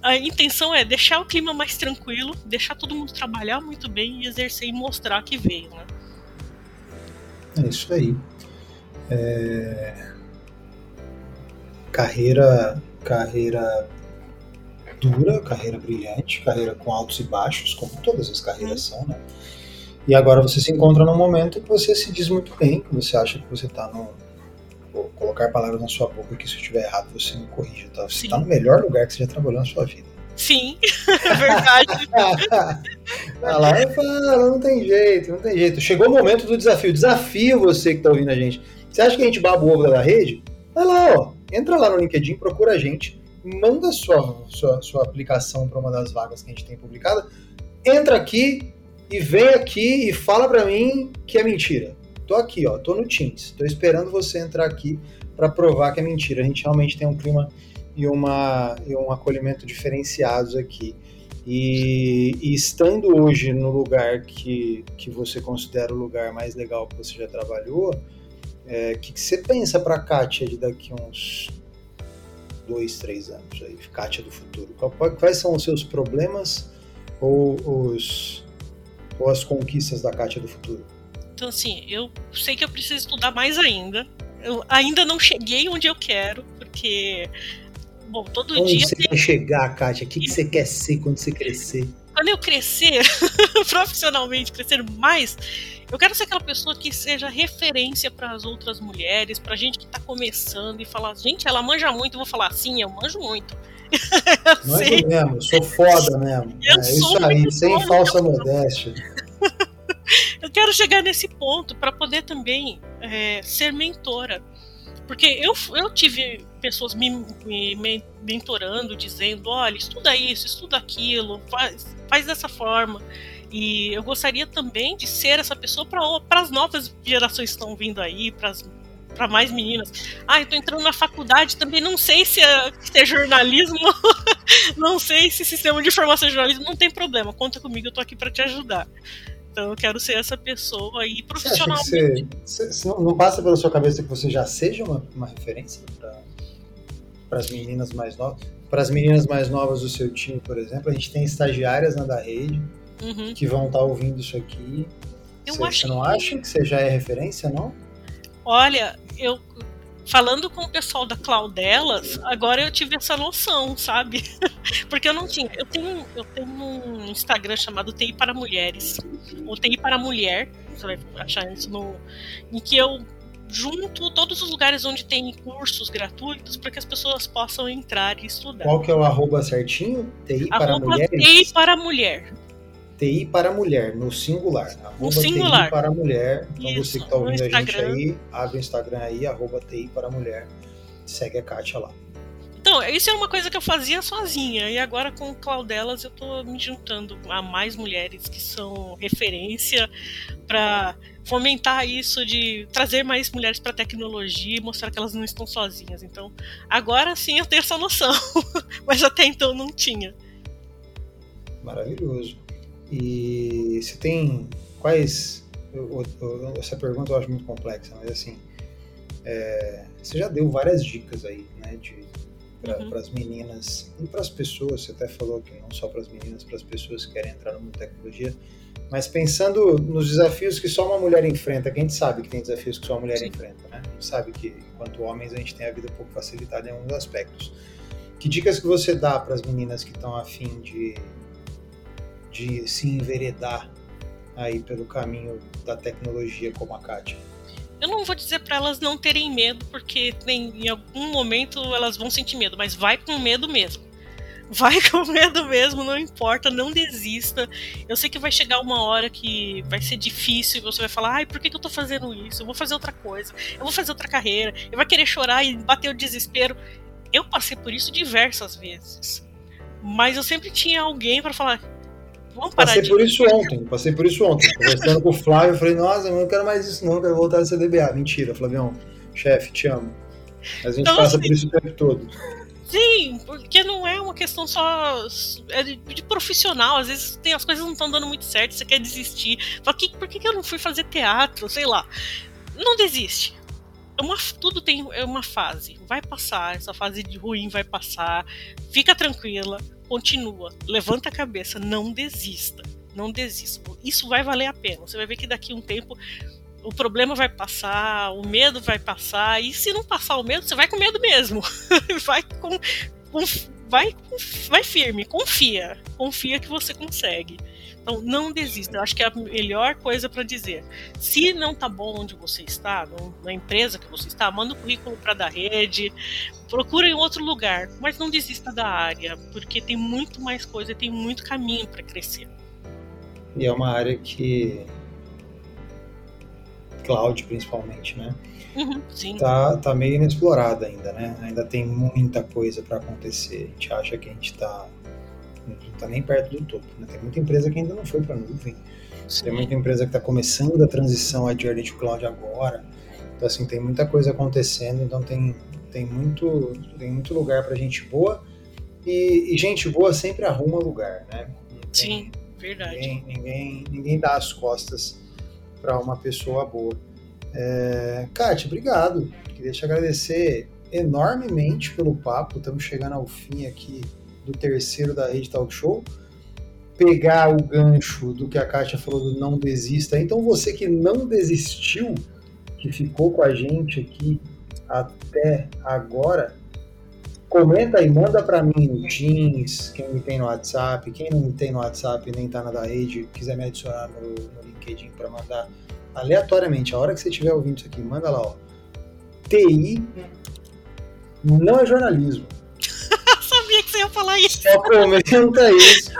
a intenção é deixar o clima mais tranquilo, deixar todo mundo trabalhar muito bem e exercer e mostrar que veio, né? É isso aí. É... Carreira, carreira dura, carreira brilhante, carreira com altos e baixos, como todas as carreiras são, né? E agora você se encontra num momento que você se diz muito bem, que você acha que você está no. Vou colocar palavras na sua boca que se eu estiver errado você me corrija, tá? Você está no melhor lugar que você já trabalhou na sua vida. Sim, (laughs) é verdade. (laughs) ah, lá falo, não tem jeito, não tem jeito. Chegou o momento do desafio. Desafio você que está ouvindo a gente. Você acha que a gente baba o ovo da rede? Vai lá, ó. Entra lá no LinkedIn, procura a gente manda sua, sua, sua aplicação para uma das vagas que a gente tem publicada, entra aqui e vem aqui e fala para mim que é mentira. Tô aqui, ó, tô no Teams, tô esperando você entrar aqui para provar que é mentira. A gente realmente tem um clima e, uma, e um acolhimento diferenciados aqui. E, e, estando hoje no lugar que, que você considera o lugar mais legal que você já trabalhou, o é, que, que você pensa para a Kátia de daqui uns dois, três anos aí, Kátia do futuro? Quais são os seus problemas ou, os, ou as conquistas da Kátia do futuro? Então, assim, eu sei que eu preciso estudar mais ainda. Eu ainda não cheguei onde eu quero, porque. Bom, todo onde dia. você tem... quer chegar, Kátia? O que, que você quer ser quando você crescer? Quando eu crescer, (laughs) profissionalmente, crescer mais, eu quero ser aquela pessoa que seja referência para as outras mulheres, para gente que está começando e falar, gente, ela manja muito, eu vou falar, sim, eu manjo muito. (laughs) Manjo mesmo, sou foda mesmo. Eu é isso aí, sem falsa modéstia. (laughs) eu quero chegar nesse ponto para poder também é, ser mentora. Porque eu, eu tive pessoas me, me, mentorando, dizendo: olha, estuda isso, estuda aquilo, faz, faz dessa forma. E eu gostaria também de ser essa pessoa para as novas gerações que estão vindo aí, para mais meninas. Ah, eu entrando na faculdade, também não sei se é, se é jornalismo, (laughs) não sei se sistema de informação é jornalismo, não tem problema, conta comigo, eu tô aqui para te ajudar. Então eu quero ser essa pessoa aí profissionalmente. Você, você, você não, não passa pela sua cabeça que você já seja uma, uma referência para as meninas mais novas? Para as meninas mais novas do seu time, por exemplo, a gente tem estagiárias na da rede, uhum. que vão estar tá ouvindo isso aqui. Eu você, acho você não que... acha que você já é referência, não? Olha, eu falando com o pessoal da Claudelas, agora eu tive essa noção, sabe? (laughs) Porque eu não tinha. Eu tenho, eu tenho um Instagram chamado TI para Mulheres, ou TI para Mulher, você vai achar isso no. em que eu junto todos os lugares onde tem cursos gratuitos para que as pessoas possam entrar e estudar. Qual que é o arroba certinho? TI para arroba Mulheres? TI para Mulher. TI para mulher, no singular. No singular. TI para mulher. Então Isso, você que está ouvindo a gente aí, abre o Instagram aí, arroba TI para mulher. Segue a Kátia lá. Então, isso é uma coisa que eu fazia sozinha. E agora com o Claudelas eu estou me juntando a mais mulheres que são referência para fomentar isso de trazer mais mulheres para a tecnologia e mostrar que elas não estão sozinhas. Então, agora sim eu tenho essa noção, (laughs) mas até então não tinha. Maravilhoso. E você tem quais. Eu, eu, essa pergunta eu acho muito complexa, mas assim. É, você já deu várias dicas aí, né? Para uhum. as meninas e para as pessoas, você até falou que não só para as meninas, para as pessoas que querem entrar no mundo da tecnologia, mas pensando nos desafios que só uma mulher enfrenta, que a gente sabe que tem desafios que só uma mulher Sim. enfrenta, né? A gente sabe que, enquanto homens, a gente tem a vida um pouco facilitada em alguns aspectos. Que dicas que você dá para as meninas que estão afim de de se enveredar aí pelo caminho da tecnologia como a Kátia? Eu não vou dizer para elas não terem medo, porque tem, em algum momento elas vão sentir medo, mas vai com medo mesmo. Vai (laughs) com medo mesmo, não importa, não desista. Eu sei que vai chegar uma hora que vai ser difícil e você vai falar: ai, por que, que eu tô fazendo isso? Eu vou fazer outra coisa, eu vou fazer outra carreira, eu vai querer chorar e bater o desespero. Eu passei por isso diversas vezes. Mas eu sempre tinha alguém para falar: Vamos parar passei de... por isso ontem, passei por isso ontem. Conversando com o Flávio, eu falei, nossa, eu não quero mais isso, não, eu quero voltar a CDBA. Mentira, Flavião, chefe, te amo. Mas a gente então, passa assim, por isso o tempo todo. Sim, porque não é uma questão só é de, de, profissional. Às vezes tem, as coisas não estão dando muito certo, você quer desistir. Fala, que, por que, que eu não fui fazer teatro? Sei lá. Não desiste. É uma, tudo tem é uma fase. Vai passar, essa fase de ruim vai passar. Fica tranquila continua, levanta a cabeça, não desista, não desista. Isso vai valer a pena. Você vai ver que daqui a um tempo o problema vai passar, o medo vai passar, e se não passar o medo, você vai com medo mesmo. (laughs) vai com, com vai, vai firme, confia, confia que você consegue. Então, não desista. Eu acho que é a melhor coisa para dizer. Se não tá bom onde você está, na empresa que você está, manda o currículo para da rede, procura em outro lugar, mas não desista da área, porque tem muito mais coisa, tem muito caminho para crescer. E é uma área que cloud principalmente, né? Uhum, sim. Tá, tá meio inexplorada ainda, né? Ainda tem muita coisa para acontecer. A gente acha que a gente está não está nem perto do topo. Né? Tem muita empresa que ainda não foi para a nuvem. Sim. Tem muita empresa que está começando a transição a Journey to Cloud agora. Então, assim, tem muita coisa acontecendo. Então, tem, tem, muito, tem muito lugar para gente boa. E, e, gente boa sempre arruma lugar, né? Sim, verdade. Ninguém, ninguém, ninguém dá as costas para uma pessoa boa. É, Kátia, obrigado. Queria te agradecer enormemente pelo papo. Estamos chegando ao fim aqui do terceiro da Rede Talk Show. Pegar o gancho do que a Kátia falou do não desista. Então, você que não desistiu, que ficou com a gente aqui até agora, comenta aí, manda para mim no Teams, quem me tem no WhatsApp, quem não me tem no WhatsApp nem tá na da rede, quiser me adicionar no, no LinkedIn para mandar aleatoriamente, a hora que você estiver ouvindo isso aqui, manda lá, ó. TI não é jornalismo. Você ia falar isso. Só comenta isso.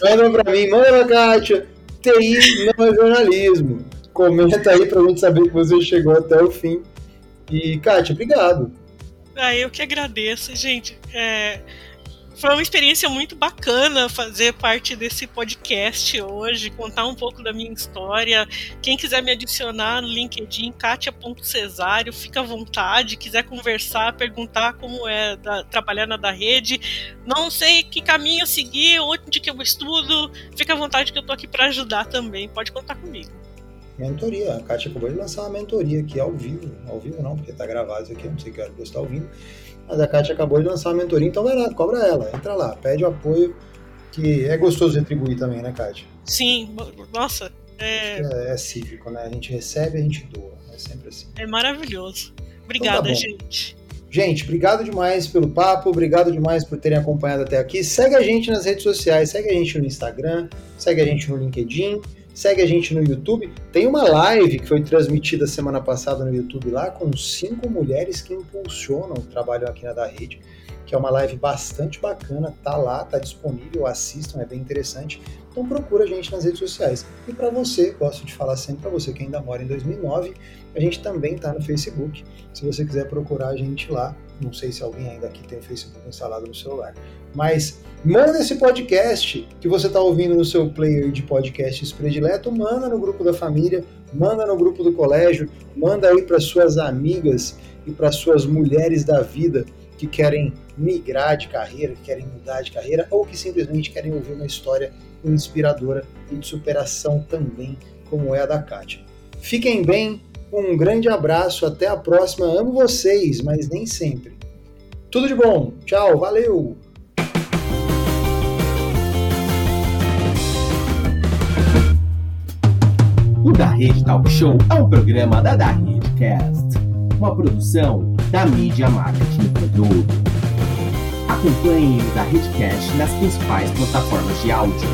Manda pra mim, manda pra Kátia. TI não é jornalismo. Comenta aí pra gente saber que você chegou até o fim. E, Kátia, obrigado. Ah, eu que agradeço, gente. É, foi uma experiência muito bacana fazer parte desse podcast hoje, contar um pouco da minha história. Quem quiser me adicionar no LinkedIn, katia.cesário, fica à vontade. Quiser conversar, perguntar como é da, trabalhar na da rede. Não sei que caminho seguir, onde que eu estudo, fica à vontade que eu tô aqui para ajudar também. Pode contar comigo. Mentoria. A Kátia acabou de lançar uma mentoria aqui ao vivo. Ao vivo não, porque tá gravado isso aqui, não sei que hora você está ouvindo mas a Kátia acabou de lançar uma mentoria, então vai lá, cobra ela, entra lá, pede o apoio, que é gostoso retribuir também, né, Kátia? Sim, nossa. É... É, é cívico, né? A gente recebe, a gente doa, é sempre assim. É maravilhoso. Obrigada, então tá gente. Gente, obrigado demais pelo papo, obrigado demais por terem acompanhado até aqui. Segue a gente nas redes sociais, segue a gente no Instagram, segue a gente no LinkedIn. Segue a gente no YouTube. Tem uma live que foi transmitida semana passada no YouTube lá com cinco mulheres que impulsionam o trabalho aqui na da rede, que é uma live bastante bacana. Tá lá, tá disponível, assistam, é bem interessante. Então procura a gente nas redes sociais. E para você, gosto de falar sempre para você que ainda mora em 2009, a gente também tá no Facebook. Se você quiser procurar a gente lá, não sei se alguém ainda aqui tem o Facebook instalado no celular. Mas manda esse podcast que você está ouvindo no seu player de podcasts predileto, manda no grupo da família, manda no grupo do colégio, manda aí para suas amigas e para suas mulheres da vida que querem migrar de carreira, que querem mudar de carreira ou que simplesmente querem ouvir uma história inspiradora e de superação também, como é a da Kátia. Fiquem bem, um grande abraço, até a próxima. Amo vocês, mas nem sempre. Tudo de bom. Tchau, valeu. O Da Rede Talk Show é um programa da Da Redecast, uma produção da mídia marketing produto. Acompanhe o Da Redcast nas principais plataformas de áudio